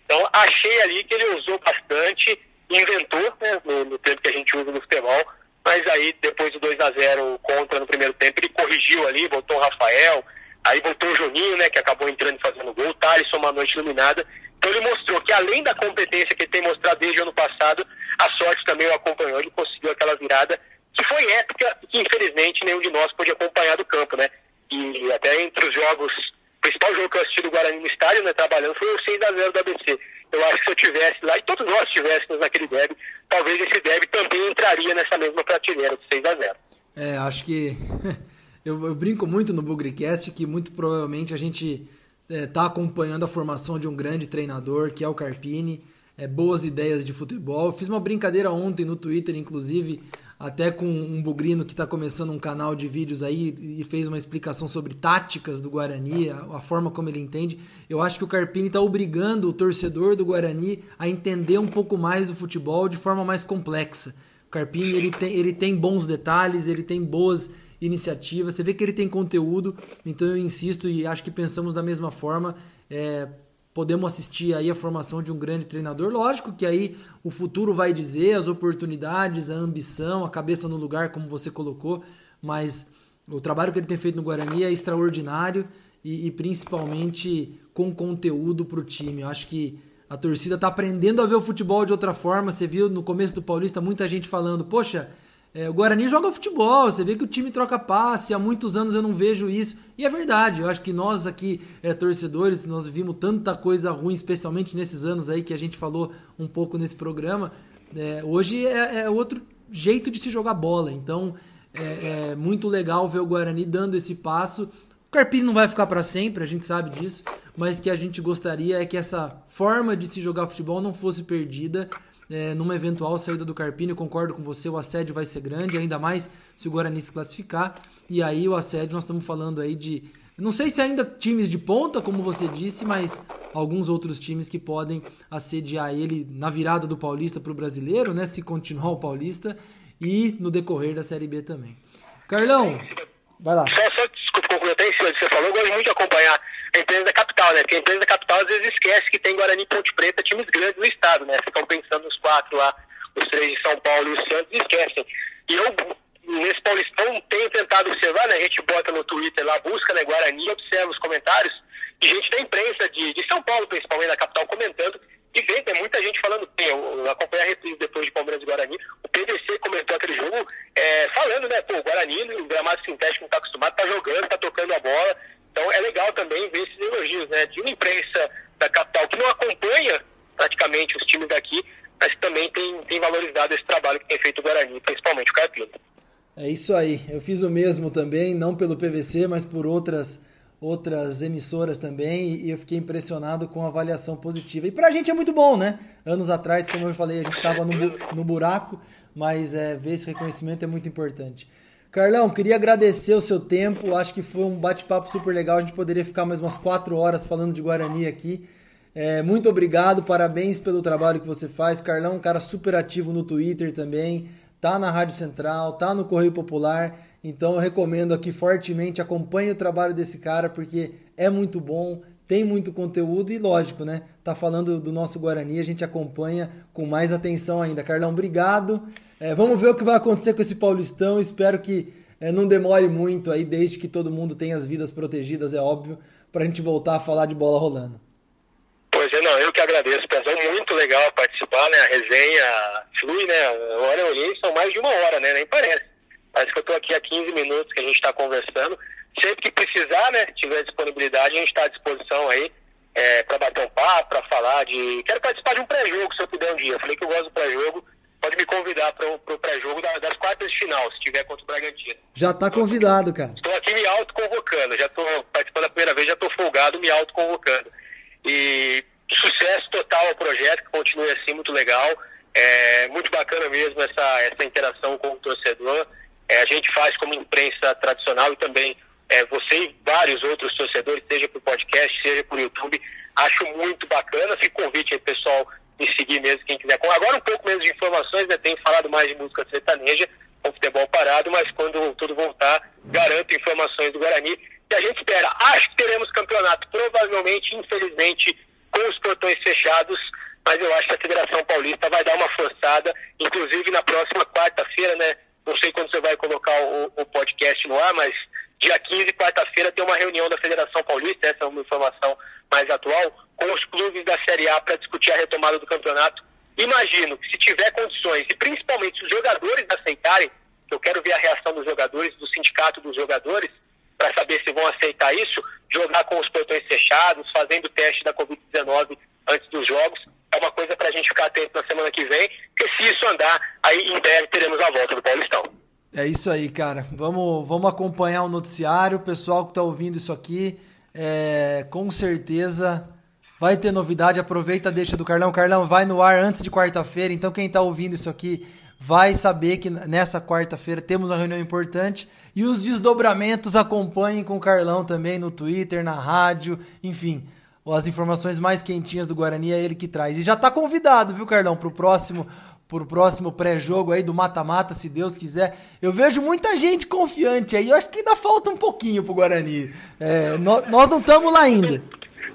Então, achei ali que ele usou bastante, inventou, né, no, no tempo que a gente usa no futebol, mas aí, depois do 2 a 0 contra no primeiro tempo, ele corrigiu ali, botou o Rafael, aí botou o Juninho, né, que acabou entrando e fazendo gol, o Thaleson, uma noite iluminada. Então, ele mostrou que, além da competência que ele tem mostrado desde o ano passado, a sorte também o acompanhou, ele conseguiu aquela virada que foi épica e que, infelizmente, nenhum de nós pôde acompanhar do campo, né? E até entre os jogos, principal jogo que eu assisti do Guarani no estádio, né, trabalhando, foi o 6x0 do ABC. Eu acho que se eu tivesse lá, e todos nós estivéssemos naquele derby, talvez esse derby também entraria nessa mesma prateleira de 6x0. É, acho que [laughs] Eu, eu brinco muito no Bugrecast que muito provavelmente a gente está é, acompanhando a formação de um grande treinador, que é o Carpini. É, boas ideias de futebol. Eu fiz uma brincadeira ontem no Twitter, inclusive, até com um bugrino que está começando um canal de vídeos aí e fez uma explicação sobre táticas do Guarani, a, a forma como ele entende. Eu acho que o Carpini está obrigando o torcedor do Guarani a entender um pouco mais do futebol de forma mais complexa. O Carpini ele tem, ele tem bons detalhes, ele tem boas iniciativas, você vê que ele tem conteúdo, então eu insisto e acho que pensamos da mesma forma. É, podemos assistir aí a formação de um grande treinador. Lógico que aí o futuro vai dizer as oportunidades, a ambição, a cabeça no lugar, como você colocou, mas o trabalho que ele tem feito no Guarani é extraordinário e, e principalmente com conteúdo para o time. Eu acho que a torcida está aprendendo a ver o futebol de outra forma. Você viu no começo do Paulista muita gente falando: Poxa, é, o Guarani joga futebol, você vê que o time troca passe, há muitos anos eu não vejo isso. E é verdade, eu acho que nós aqui, é, torcedores, nós vimos tanta coisa ruim, especialmente nesses anos aí que a gente falou um pouco nesse programa. É, hoje é, é, outro jeito de se jogar bola, então é, é, muito legal ver o Guarani dando esse passo. O Carpini não vai ficar para sempre, a gente sabe disso, mas que a gente gostaria é que essa forma de se jogar futebol não fosse perdida é, numa eventual saída do Carpini. Eu concordo com você, o assédio vai ser grande, ainda mais se o Guarani se classificar. E aí o assédio, nós estamos falando aí de. Não sei se ainda times de ponta, como você disse, mas alguns outros times que podem assediar ele na virada do Paulista para o brasileiro, né? Se continuar o Paulista, e no decorrer da Série B também. Carlão, vai lá. Só, só desculpa complementar em cima do que você falou, eu gosto muito de acompanhar a empresa da capital, né? Porque a empresa da capital às vezes esquece que tem Guarani Ponte Preta, times grandes no estado, né? Ficam pensando nos quatro lá, os três de São Paulo e o Santos, esquecem. E eu, nesse Paulistão, tenho tentado observar, né? A gente bota no Twitter lá, busca, né, Guarani, observa os comentários, e gente da imprensa de, de São Paulo, principalmente da capital, comentando, e vem, tem muita gente falando. Eu, acompanhei a reprise depois de Palmeiras e Guarani. O PVC comentou aquele jogo é, falando, né? Pô, o Guarani, o gramado sintético não está acostumado, tá jogando, tá tocando a bola. Então é legal também ver esses elogios, né? De uma imprensa da capital que não acompanha praticamente os times daqui, mas que também tem, tem valorizado esse trabalho que tem feito o Guarani, principalmente o Carpino. É isso aí. Eu fiz o mesmo também, não pelo PVC, mas por outras outras emissoras também e eu fiquei impressionado com a avaliação positiva. E pra gente é muito bom, né? Anos atrás, como eu falei, a gente estava no, no buraco, mas é, ver esse reconhecimento é muito importante. Carlão, queria agradecer o seu tempo. Acho que foi um bate-papo super legal. A gente poderia ficar mais umas quatro horas falando de Guarani aqui. É, muito obrigado, parabéns pelo trabalho que você faz. Carlão, um cara super ativo no Twitter também. Tá na Rádio Central, tá no Correio Popular. Então eu recomendo aqui fortemente, acompanhe o trabalho desse cara, porque é muito bom, tem muito conteúdo e lógico, né? Tá falando do nosso Guarani, a gente acompanha com mais atenção ainda. Carlão, obrigado. É, vamos ver o que vai acontecer com esse Paulistão. Espero que é, não demore muito aí, desde que todo mundo tenha as vidas protegidas, é óbvio, para a gente voltar a falar de bola rolando. Pois é, não, eu que agradeço. Pessoal, muito legal participar, né? A resenha flui, né? Olha, eu olhei, são mais de uma hora, né? Nem parece. Parece que eu estou aqui há 15 minutos que a gente está conversando. Sempre que precisar, né? Tiver disponibilidade, a gente está à disposição aí é, para bater um papo, para falar de. Quero participar de um pré-jogo, se eu puder um dia. Eu falei que eu gosto do pré-jogo pode me convidar para o pré-jogo das quartas de final, se tiver contra o Bragantino. Já está convidado, cara. Estou aqui me auto-convocando, já estou participando a primeira vez, já estou folgado, me auto-convocando. E sucesso total ao projeto, que continue assim, muito legal. É muito bacana mesmo essa, essa interação com o torcedor. É, a gente faz como imprensa tradicional e também é, você e vários outros torcedores, seja por podcast, seja por YouTube. Acho muito bacana. Fica convite aí, pessoal, me seguir mesmo, quem quiser. Agora um pouco menos de informações, né? Tenho falado mais de música sertaneja, com futebol parado, mas quando tudo voltar, garanto informações do Guarani. E a gente espera. Acho que teremos campeonato, provavelmente, infelizmente, com os portões fechados, mas eu acho que a Federação Paulista vai dar uma forçada, inclusive na próxima quarta-feira, né? Não sei quando você vai colocar o, o podcast no ar, mas dia 15, quarta-feira, tem uma reunião da Federação Paulista, essa é uma informação mais atual, com os clubes da Série A para discutir a retomada do campeonato. Imagino que se tiver condições, e principalmente se os jogadores aceitarem, eu quero ver a reação dos jogadores, do sindicato dos jogadores, para saber se vão aceitar isso, jogar com os portões fechados, fazendo o teste da Covid-19 antes dos jogos. É uma coisa para a gente ficar atento na semana que vem, porque se isso andar, aí em breve teremos a volta do Paulistão. É isso aí, cara. Vamos, vamos acompanhar o noticiário. O pessoal que está ouvindo isso aqui, é, com certeza vai ter novidade. Aproveita, deixa do Carlão. Carlão vai no ar antes de quarta-feira. Então, quem está ouvindo isso aqui vai saber que nessa quarta-feira temos uma reunião importante. E os desdobramentos acompanhem com o Carlão também no Twitter, na rádio, enfim. As informações mais quentinhas do Guarani é ele que traz. E já está convidado, viu, Carlão, para o próximo próximo pré-jogo aí do mata-mata, se Deus quiser. Eu vejo muita gente confiante aí. Eu acho que ainda falta um pouquinho pro Guarani. É, nós, nós não estamos lá ainda.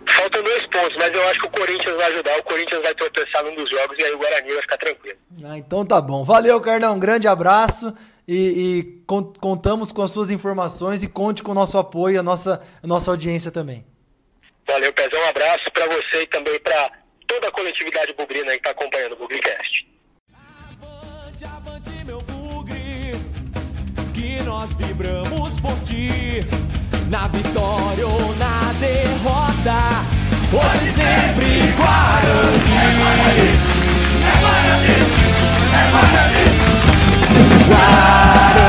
Faltam dois pontos, mas eu acho que o Corinthians vai ajudar. O Corinthians vai tropeçar num dos jogos e aí o Guarani vai ficar tranquilo. Ah, então tá bom. Valeu, Carnão. Um grande abraço. E, e, contamos com as suas informações e conte com o nosso apoio, a nossa, a nossa audiência também. Valeu, Pezão. Um abraço para você e também para toda a coletividade bugrina que está acompanhando o Bugricast. Avante, avante, meu bugre, que nós vibramos por ti, na vitória ou na derrota. Você sempre Guarani. É Guarani, é Guarani, é Guarani. Guarani.